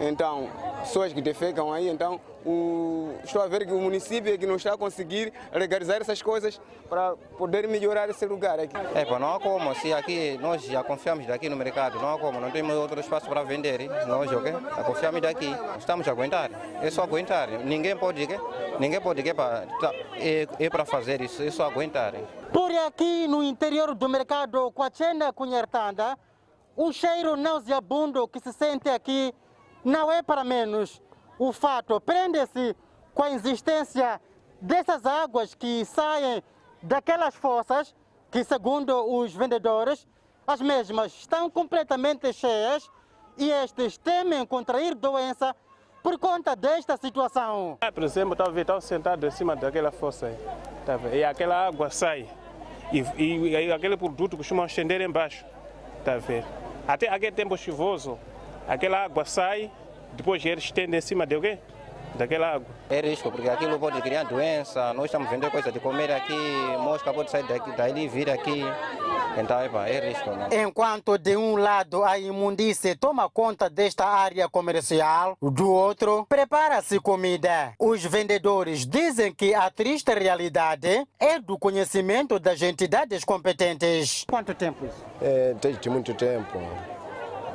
então pessoas que defecam aí, então o, estou a ver que o município é que não está a conseguir legalizar essas coisas para poder melhorar esse lugar aqui. É, pá, não há como, se aqui nós já confiamos daqui no mercado, não há como, não temos outro espaço para vender, hein? nós, ok? Já confiamos daqui, estamos a aguentar, é só aguentar, ninguém pode, que? ninguém pode, que, para, é, é para fazer isso, é só aguentar. Por aqui no interior do mercado Coachena Cunhertanda, o cheiro nauseabundo que se sente aqui não é para menos. O fato prende-se com a existência dessas águas que saem daquelas fossas que, segundo os vendedores, as mesmas estão completamente cheias e estes temem contrair doença por conta desta situação. Por exemplo, está a ver, estão sentados em cima daquela fossa e aquela água sai e, e, e aquele produto costuma estender embaixo, tá ver? Até aquele tempo chuvoso, aquela água sai depois ele estende em cima de quê? Daquela água. É risco, porque aquilo pode criar doença. Nós estamos vendendo coisa de comer aqui, mosca pode sair daqui, daí e vir aqui. Então, epa, é risco. Né? Enquanto de um lado a imundície toma conta desta área comercial, do outro prepara-se comida. Os vendedores dizem que a triste realidade é do conhecimento das entidades competentes. Quanto tempo isso? É, desde muito tempo.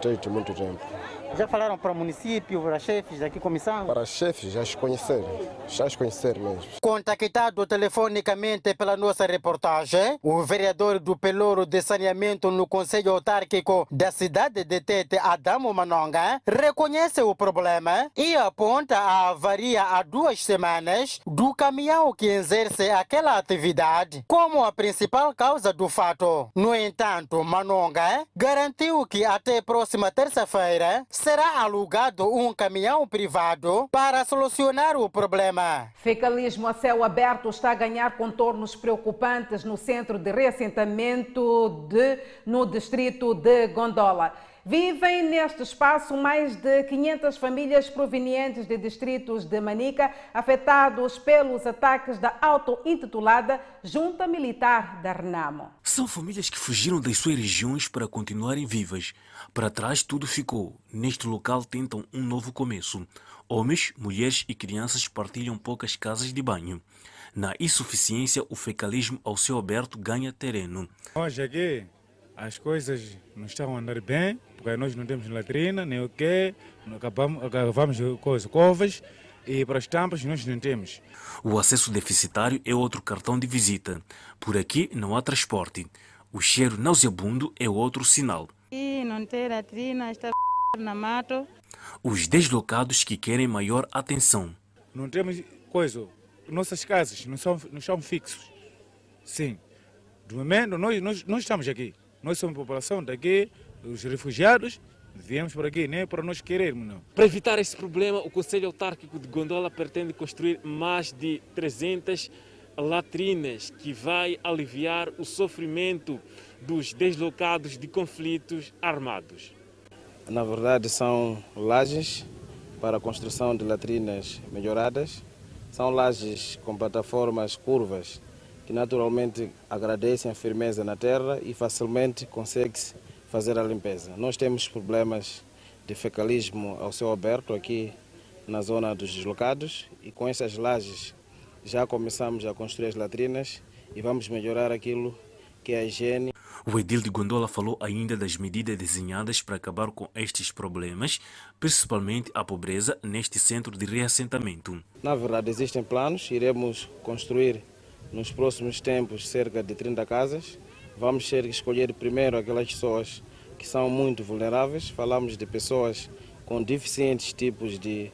Desde muito tempo. Já falaram para o município, para chefes daqui comissão? Para chefes, já os conhecer, já os conhecer mesmo. Contactado telefonicamente pela nossa reportagem, o vereador do Pelouro de Saneamento no Conselho Autárquico da cidade de Tete, Adamo Manonga, reconhece o problema e aponta a avaria há duas semanas do caminhão que exerce aquela atividade como a principal causa do fato. No entanto, Manonga garantiu que até próxima terça-feira será alugado um caminhão privado para solucionar o problema. Fecalismo a céu aberto está a ganhar contornos preocupantes no centro de reassentamento de, no distrito de Gondola. Vivem neste espaço mais de 500 famílias provenientes de distritos de Manica, afetados pelos ataques da auto-intitulada Junta Militar da Renamo. São famílias que fugiram das suas regiões para continuarem vivas. Para trás tudo ficou. Neste local tentam um novo começo. Homens, mulheres e crianças partilham poucas casas de banho. Na insuficiência, o fecalismo ao céu aberto ganha terreno. Hoje aqui as coisas não estão a andar bem, porque nós não temos latrina, nem o quê, acabamos, acabamos com as covas e para as tampas nós não temos. O acesso deficitário é outro cartão de visita. Por aqui não há transporte. O cheiro nauseabundo é outro sinal. E não tem latrina, está na mato. Os deslocados que querem maior atenção. Não temos coisa, nossas casas não são, não são fixos. Sim. Do momento, nós, nós, nós estamos aqui. Nós somos população daqui, os refugiados, viemos por aqui, nem para nós querermos, não. Para evitar esse problema, o Conselho Autárquico de Gondola pretende construir mais de 300 latrinas que vai aliviar o sofrimento dos deslocados de conflitos armados. Na verdade, são lajes para a construção de latrinas melhoradas. São lajes com plataformas curvas que naturalmente agradecem a firmeza na terra e facilmente consegue-se fazer a limpeza. Nós temos problemas de fecalismo ao céu aberto aqui na zona dos deslocados e com essas lajes já começamos a construir as latrinas e vamos melhorar aquilo que é a higiene. O edil de Gondola falou ainda das medidas desenhadas para acabar com estes problemas, principalmente a pobreza neste centro de reassentamento. Na verdade, existem planos, iremos construir nos próximos tempos cerca de 30 casas. Vamos ter que escolher primeiro aquelas pessoas que são muito vulneráveis. Falamos de pessoas com diferentes tipos de,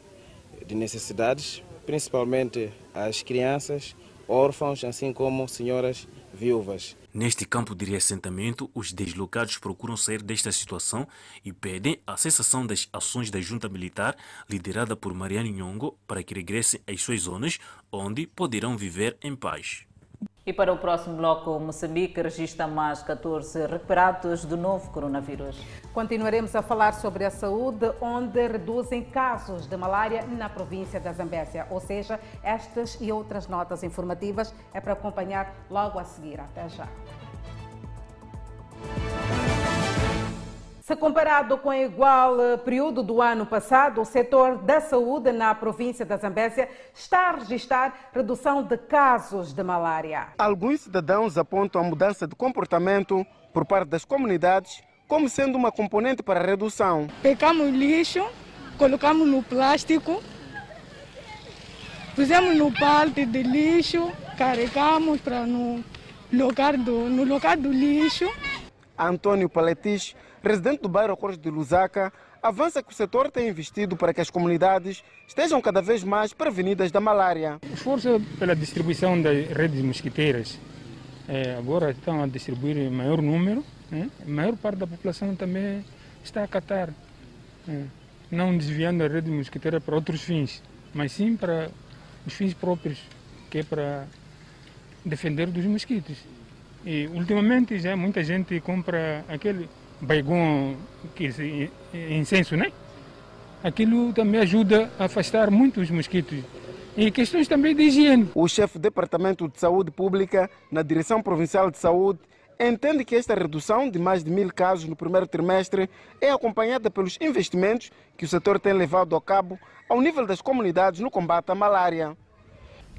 de necessidades, principalmente as crianças, órfãos, assim como senhoras viúvas. Neste campo de reassentamento, os deslocados procuram sair desta situação e pedem a cessação das ações da junta militar liderada por Mariano Nhongo para que regressem às suas zonas, onde poderão viver em paz. E para o próximo bloco, Moçambique registra mais 14 recuperados do novo coronavírus. Continuaremos a falar sobre a saúde, onde reduzem casos de malária na província da Zambésia. Ou seja, estas e outras notas informativas é para acompanhar logo a seguir. Até já. Se comparado com o igual eh, período do ano passado, o setor da saúde na província da Zambésia está a registrar redução de casos de malária. Alguns cidadãos apontam a mudança de comportamento por parte das comunidades como sendo uma componente para a redução. Pegamos lixo, colocamos no plástico, pusemos no parte de lixo, carregamos para no lugar do, no lugar do lixo. Antônio Paletis residente do bairro Cortes de Lusaka, avança que o setor tem investido para que as comunidades estejam cada vez mais prevenidas da malária. O esforço pela distribuição das redes mosquiteiras. É, agora estão a distribuir em maior número. Né? A maior parte da população também está a acatar. É, não desviando a rede mosquiteira para outros fins, mas sim para os fins próprios, que é para defender dos mosquitos. E ultimamente já muita gente compra aquele baigão, que incenso, né? Aquilo também ajuda a afastar muitos mosquitos. E questões também de higiene. O chefe do Departamento de Saúde Pública na Direção Provincial de Saúde entende que esta redução de mais de mil casos no primeiro trimestre é acompanhada pelos investimentos que o setor tem levado a cabo ao nível das comunidades no combate à malária.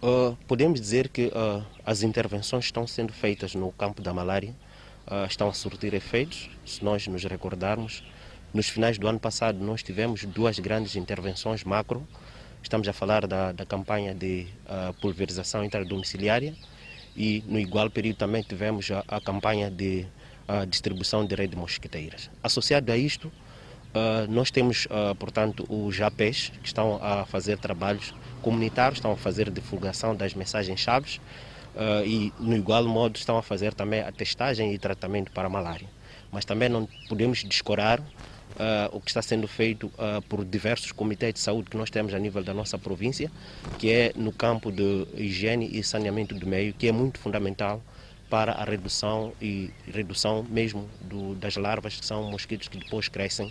Uh, podemos dizer que uh, as intervenções estão sendo feitas no campo da malária uh, estão a surtir efeitos. Se nós nos recordarmos, nos finais do ano passado nós tivemos duas grandes intervenções macro. Estamos a falar da, da campanha de uh, pulverização intradomiciliária e no igual período também tivemos a, a campanha de uh, distribuição de rede de mosquiteiras. Associado a isto, uh, nós temos, portanto, os JAPES, que estão a fazer trabalhos comunitários, estão a fazer divulgação das mensagens-chave e, no igual modo, estão a fazer também a testagem e tratamento para a malária. Mas também não podemos descurar uh, o que está sendo feito uh, por diversos comitês de saúde que nós temos a nível da nossa província, que é no campo de higiene e saneamento do meio, que é muito fundamental para a redução e redução mesmo do, das larvas, que são mosquitos que depois crescem,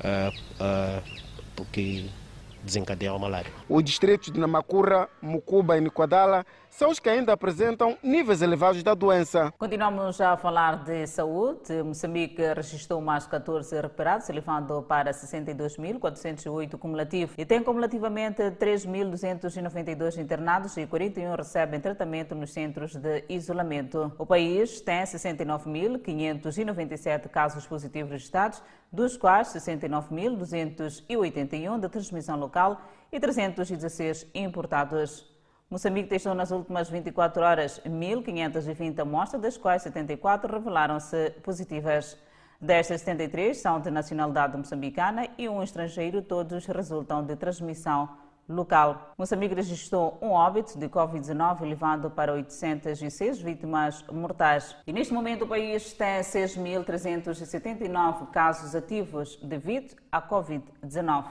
uh, porque desencadeia a malária. Os distritos de Namacura, Mucuba e Niquadala são os que ainda apresentam níveis elevados da doença. Continuamos a falar de saúde. Moçambique registrou mais 14 recuperados, elevando para 62.408 cumulativo e tem cumulativamente 3.292 internados e 41 recebem tratamento nos centros de isolamento. O país tem 69.597 casos positivos registrados, dos quais 69.281 de transmissão local e 316 importados. Moçambique testou nas últimas 24 horas 1.520 amostras, das quais 74 revelaram-se positivas. Destas, 73 são de nacionalidade moçambicana e um estrangeiro, todos resultam de transmissão local. Moçambique registrou um óbito de Covid-19, levando para 806 vítimas mortais. E neste momento o país tem 6.379 casos ativos devido à Covid-19.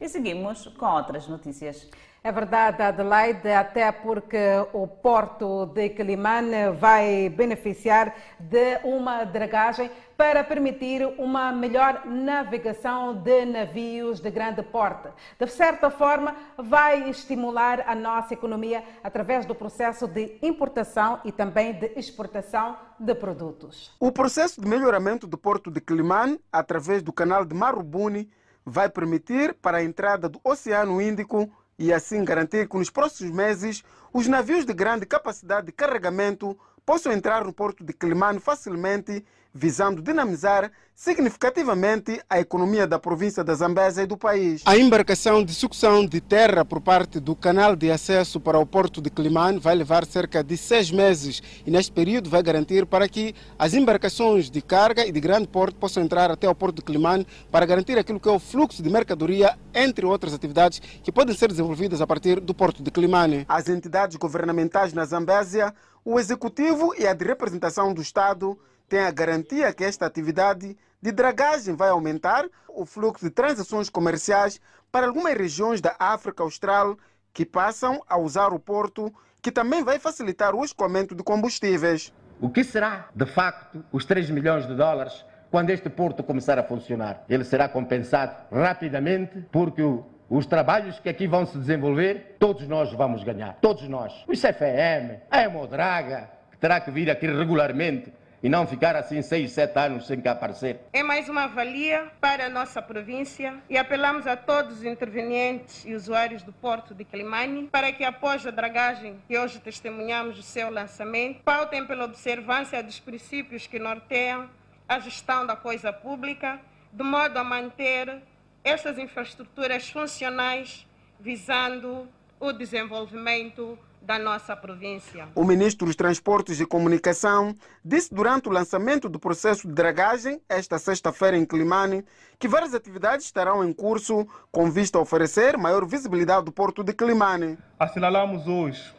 E seguimos com outras notícias. É verdade, Adelaide, até porque o porto de Quelimane vai beneficiar de uma dragagem para permitir uma melhor navegação de navios de grande porte. De certa forma, vai estimular a nossa economia através do processo de importação e também de exportação de produtos. O processo de melhoramento do porto de Quelimane, através do canal de Marubuni, vai permitir para a entrada do Oceano Índico e assim garantir que nos próximos meses os navios de grande capacidade de carregamento possam entrar no porto de Quelimane facilmente, visando dinamizar significativamente a economia da província da Zambésia e do país. A embarcação de sucção de terra por parte do canal de acesso para o porto de Quelimane vai levar cerca de seis meses e neste período vai garantir para que as embarcações de carga e de grande porte possam entrar até o porto de Quelimane para garantir aquilo que é o fluxo de mercadoria, entre outras atividades que podem ser desenvolvidas a partir do porto de Quelimane. As entidades governamentais na Zambésia o Executivo e a de representação do Estado têm a garantia que esta atividade de dragagem vai aumentar o fluxo de transações comerciais para algumas regiões da África Austral que passam a usar o porto, que também vai facilitar o escoamento de combustíveis. O que será, de facto, os 3 milhões de dólares quando este porto começar a funcionar? Ele será compensado rapidamente porque o os trabalhos que aqui vão se desenvolver, todos nós vamos ganhar. Todos nós. O CFM, a Hemodraga, que terá que vir aqui regularmente e não ficar assim seis, sete anos sem cá aparecer. É mais uma valia para a nossa província e apelamos a todos os intervenientes e usuários do Porto de Climane para que após a dragagem que hoje testemunhamos o seu lançamento, pautem pela observância dos princípios que norteiam a gestão da coisa pública, de modo a manter estas infraestruturas funcionais visando o desenvolvimento da nossa província. O ministro dos Transportes e Comunicação disse durante o lançamento do processo de dragagem, esta sexta-feira em Climane, que várias atividades estarão em curso com vista a oferecer maior visibilidade do porto de Climane. Assinalamos hoje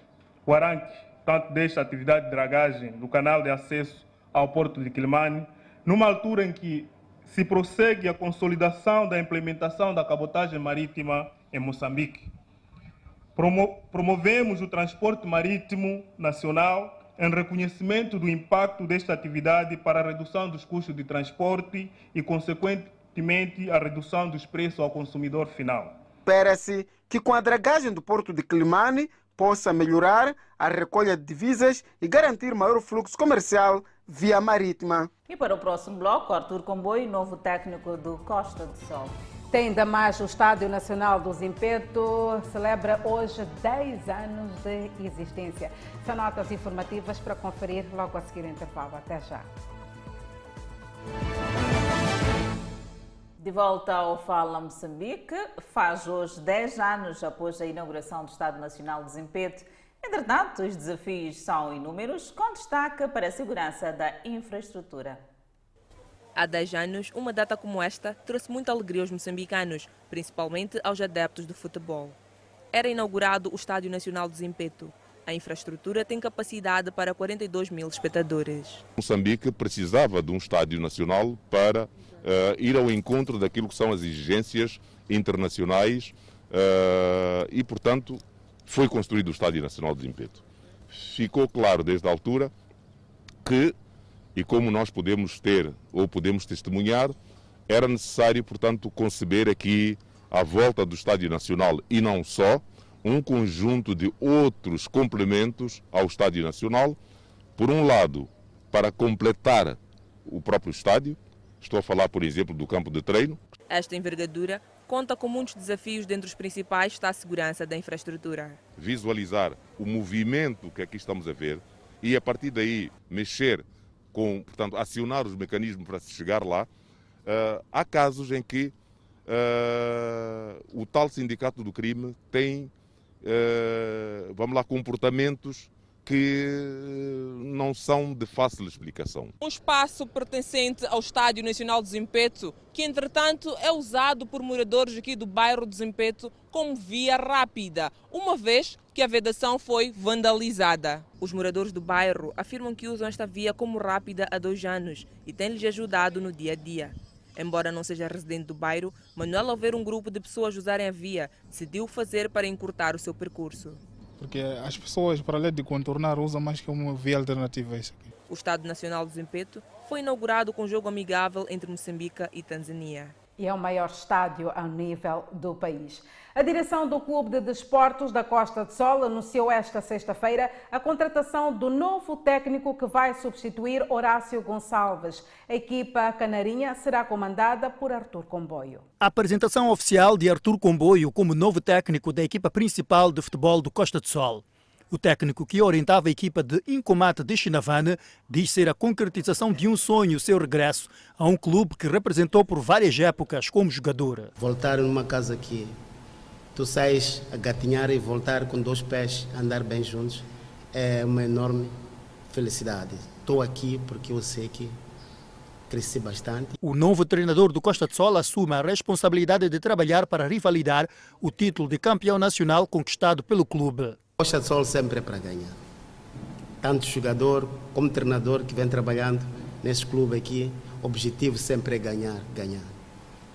o arranque tanto desta atividade de dragagem do canal de acesso ao porto de Climane, numa altura em que se prossegue a consolidação da implementação da cabotagem marítima em Moçambique. Promo promovemos o transporte marítimo nacional em reconhecimento do impacto desta atividade para a redução dos custos de transporte e, consequentemente, a redução dos preços ao consumidor final. Espera-se que com a dragagem do porto de Climane possa melhorar a recolha de divisas e garantir maior fluxo comercial via marítima. E para o próximo bloco, Arthur Comboio, novo técnico do Costa do Sol. Tem ainda mais o Estádio Nacional do Zimpeto, celebra hoje 10 anos de existência. São notas informativas para conferir logo a seguir o intervalo. Até já. De volta ao Fala Moçambique, faz hoje 10 anos após a inauguração do Estado Nacional de Desempenho. Entretanto, os desafios são inúmeros, com destaque para a segurança da infraestrutura. Há 10 anos, uma data como esta trouxe muita alegria aos moçambicanos, principalmente aos adeptos do futebol. Era inaugurado o Estádio Nacional de Zimpeto. A infraestrutura tem capacidade para 42 mil espectadores. Moçambique precisava de um estádio nacional para uh, ir ao encontro daquilo que são as exigências internacionais uh, e, portanto, foi construído o Estádio Nacional de Zimpeto. Ficou claro desde a altura que e como nós podemos ter ou podemos testemunhar, era necessário, portanto, conceber aqui, à volta do Estádio Nacional e não só, um conjunto de outros complementos ao Estádio Nacional. Por um lado, para completar o próprio estádio, estou a falar, por exemplo, do campo de treino. Esta envergadura conta com muitos desafios, dentre os principais está a segurança da infraestrutura. Visualizar o movimento que aqui estamos a ver e, a partir daí, mexer com, portanto, acionar os mecanismos para se chegar lá, uh, há casos em que uh, o tal sindicato do crime tem, uh, vamos lá, comportamentos que não são de fácil explicação. Um espaço pertencente ao Estádio Nacional de Zimpeto, que entretanto é usado por moradores aqui do bairro de Zimpeto como via rápida, uma vez que a vedação foi vandalizada. Os moradores do bairro afirmam que usam esta via como rápida há dois anos e tem-lhes ajudado no dia a dia. Embora não seja residente do bairro, Manuel, ao ver um grupo de pessoas usarem a via, decidiu fazer para encurtar o seu percurso porque as pessoas, para além de contornar, usam mais que uma via alternativa. Isso aqui. O Estado Nacional de Zimpeto foi inaugurado com um jogo amigável entre Moçambique e Tanzânia e é o maior estádio ao nível do país. A direção do Clube de Desportos da Costa de Sol anunciou esta sexta-feira a contratação do novo técnico que vai substituir Horácio Gonçalves. A equipa canarinha será comandada por Artur Comboio. A apresentação oficial de Artur Comboio como novo técnico da equipa principal de futebol do Costa de Sol. O técnico que orientava a equipa de Incomate de Chinavane diz ser a concretização de um sonho seu regresso a um clube que representou por várias épocas como jogador. Voltar numa casa que tu sais a gatinhar e voltar com dois pés, andar bem juntos, é uma enorme felicidade. Estou aqui porque eu sei que cresci bastante. O novo treinador do Costa de Sol assume a responsabilidade de trabalhar para rivalidar o título de campeão nacional conquistado pelo clube. Costa de Sol sempre é para ganhar. Tanto jogador como treinador que vem trabalhando nesse clube aqui, o objetivo sempre é ganhar, ganhar.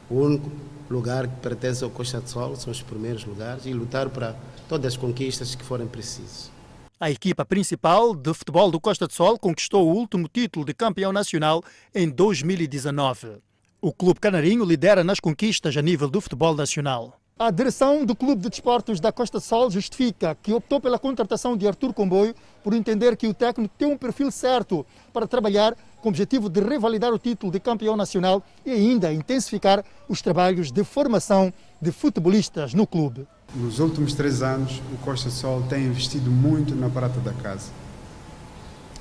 O único lugar que pertence ao Costa de Sol são os primeiros lugares e lutar para todas as conquistas que forem precisas. A equipa principal de futebol do Costa de Sol conquistou o último título de campeão nacional em 2019. O clube canarinho lidera nas conquistas a nível do futebol nacional. A direção do Clube de Desportos da Costa Sol justifica que optou pela contratação de Artur Comboio por entender que o técnico tem um perfil certo para trabalhar com o objetivo de revalidar o título de campeão nacional e ainda intensificar os trabalhos de formação de futebolistas no clube. Nos últimos três anos, o Costa Sol tem investido muito na prata da casa.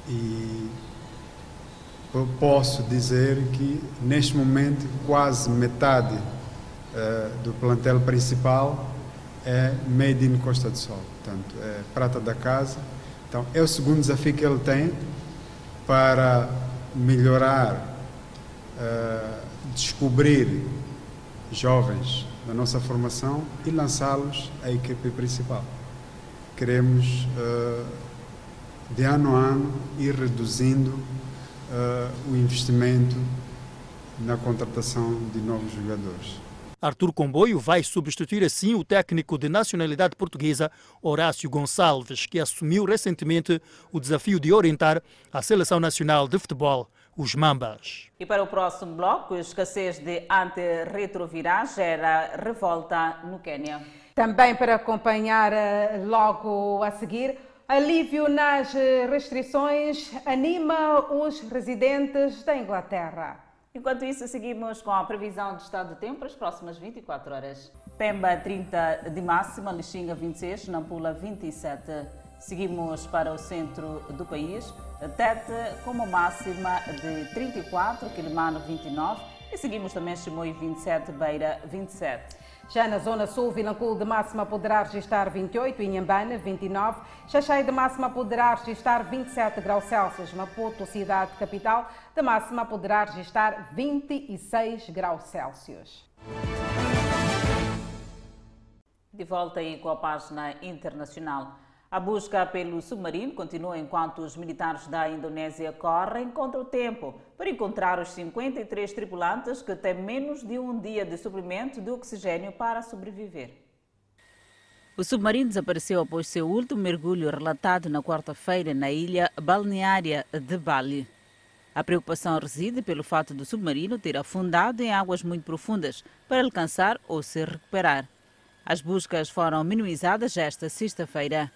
E posso dizer que, neste momento, quase metade uh, do plantel principal é Made in Costa do Sol, portanto, é prata da casa. Então, é o segundo desafio que ele tem para melhorar, uh, descobrir jovens da nossa formação e lançá-los à equipe principal. Queremos, uh, de ano a ano, ir reduzindo uh, o investimento na contratação de novos jogadores. Arthur Comboio vai substituir assim o técnico de nacionalidade portuguesa Horácio Gonçalves, que assumiu recentemente o desafio de orientar a seleção nacional de futebol, os Mambas. E para o próximo bloco, a escassez de antirretrovirais gera revolta no Quênia. Também para acompanhar eh, logo a seguir, alívio nas restrições anima os residentes da Inglaterra. Enquanto isso, seguimos com a previsão de estado de tempo para as próximas 24 horas. Pemba 30 de máxima, Lixinga 26, Nampula 27. Seguimos para o centro do país, Tete com uma máxima de 34, Quilimano 29, e seguimos também Chimoio 27, Beira 27. Já na zona sul, Vilanculo de máxima poderá registrar 28, Inhambane 29, Xaxai de máxima poderá registrar 27 graus Celsius, Maputo, cidade capital, de máxima poderá registrar 26 graus Celsius. De volta aí com a página internacional. A busca pelo submarino continua enquanto os militares da Indonésia correm contra o tempo para encontrar os 53 tripulantes que têm menos de um dia de suprimento de oxigênio para sobreviver. O submarino desapareceu após seu último mergulho relatado na quarta-feira na ilha balneária de Bali. A preocupação reside pelo fato do submarino ter afundado em águas muito profundas para alcançar ou se recuperar. As buscas foram minimizadas esta sexta-feira.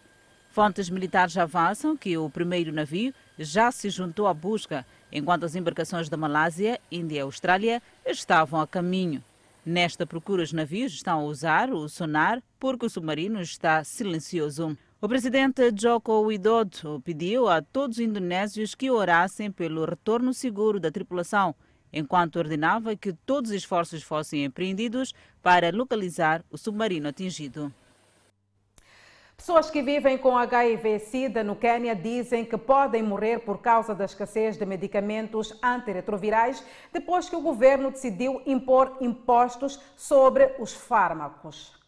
Fontes militares avançam que o primeiro navio já se juntou à busca, enquanto as embarcações da Malásia, Índia e Austrália estavam a caminho. Nesta procura, os navios estão a usar o sonar porque o submarino está silencioso. O presidente Joko Widodo pediu a todos os indonésios que orassem pelo retorno seguro da tripulação, enquanto ordenava que todos os esforços fossem empreendidos para localizar o submarino atingido. Pessoas que vivem com HIV-Sida no Quênia dizem que podem morrer por causa da escassez de medicamentos antirretrovirais depois que o governo decidiu impor impostos sobre os fármacos.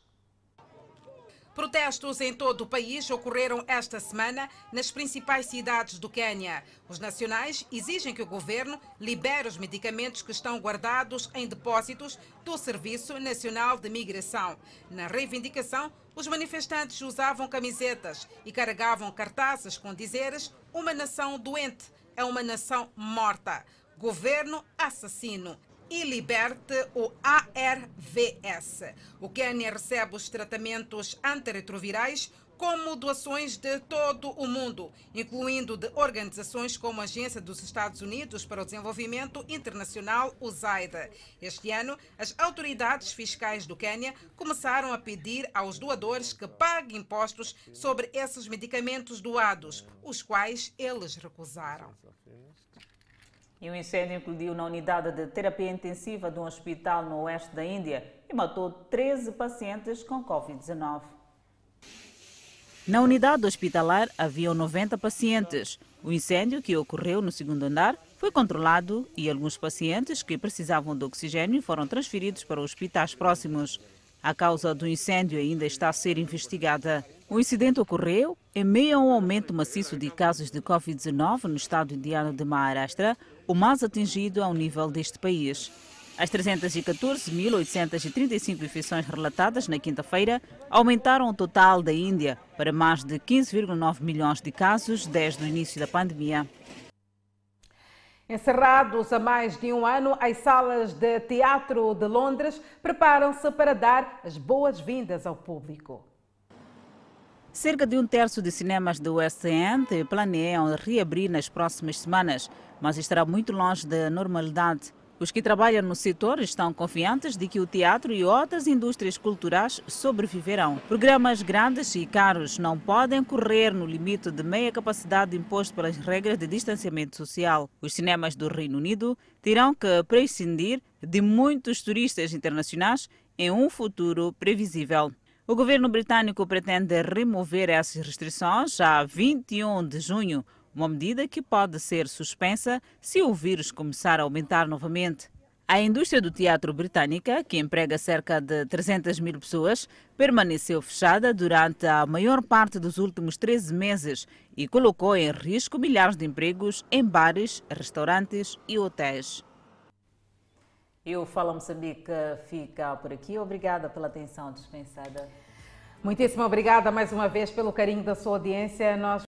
Protestos em todo o país ocorreram esta semana nas principais cidades do Quênia. Os nacionais exigem que o governo libere os medicamentos que estão guardados em depósitos do Serviço Nacional de Migração. Na reivindicação, os manifestantes usavam camisetas e carregavam cartazes com dizeres: Uma nação doente é uma nação morta. Governo assassino e liberte o ARVS. O Quênia recebe os tratamentos antirretrovirais como doações de todo o mundo, incluindo de organizações como a Agência dos Estados Unidos para o Desenvolvimento Internacional, USAID. Este ano, as autoridades fiscais do Quênia começaram a pedir aos doadores que paguem impostos sobre esses medicamentos doados, os quais eles recusaram. E um incêndio implodiu na unidade de terapia intensiva de um hospital no oeste da Índia e matou 13 pacientes com Covid-19. Na unidade hospitalar haviam 90 pacientes. O incêndio, que ocorreu no segundo andar, foi controlado e alguns pacientes que precisavam de oxigênio foram transferidos para hospitais próximos. A causa do incêndio ainda está a ser investigada. O incidente ocorreu em meio a um aumento maciço de casos de Covid-19 no estado indiano de Maharashtra, o mais atingido ao nível deste país. As 314.835 infecções relatadas na quinta-feira aumentaram o total da Índia para mais de 15,9 milhões de casos desde o início da pandemia. Encerrados há mais de um ano, as salas de teatro de Londres preparam-se para dar as boas-vindas ao público. Cerca de um terço de cinemas do West End planeiam reabrir nas próximas semanas, mas estará muito longe da normalidade. Os que trabalham no setor estão confiantes de que o teatro e outras indústrias culturais sobreviverão. Programas grandes e caros não podem correr no limite de meia capacidade imposto pelas regras de distanciamento social. Os cinemas do Reino Unido terão que prescindir de muitos turistas internacionais em um futuro previsível. O governo britânico pretende remover essas restrições já 21 de junho, uma medida que pode ser suspensa se o vírus começar a aumentar novamente. A indústria do teatro britânica, que emprega cerca de 300 mil pessoas, permaneceu fechada durante a maior parte dos últimos 13 meses e colocou em risco milhares de empregos em bares, restaurantes e hotéis. E o Fala Moçambique fica por aqui. Obrigada pela atenção dispensada. Muitíssimo obrigada mais uma vez pelo carinho da sua audiência. Nós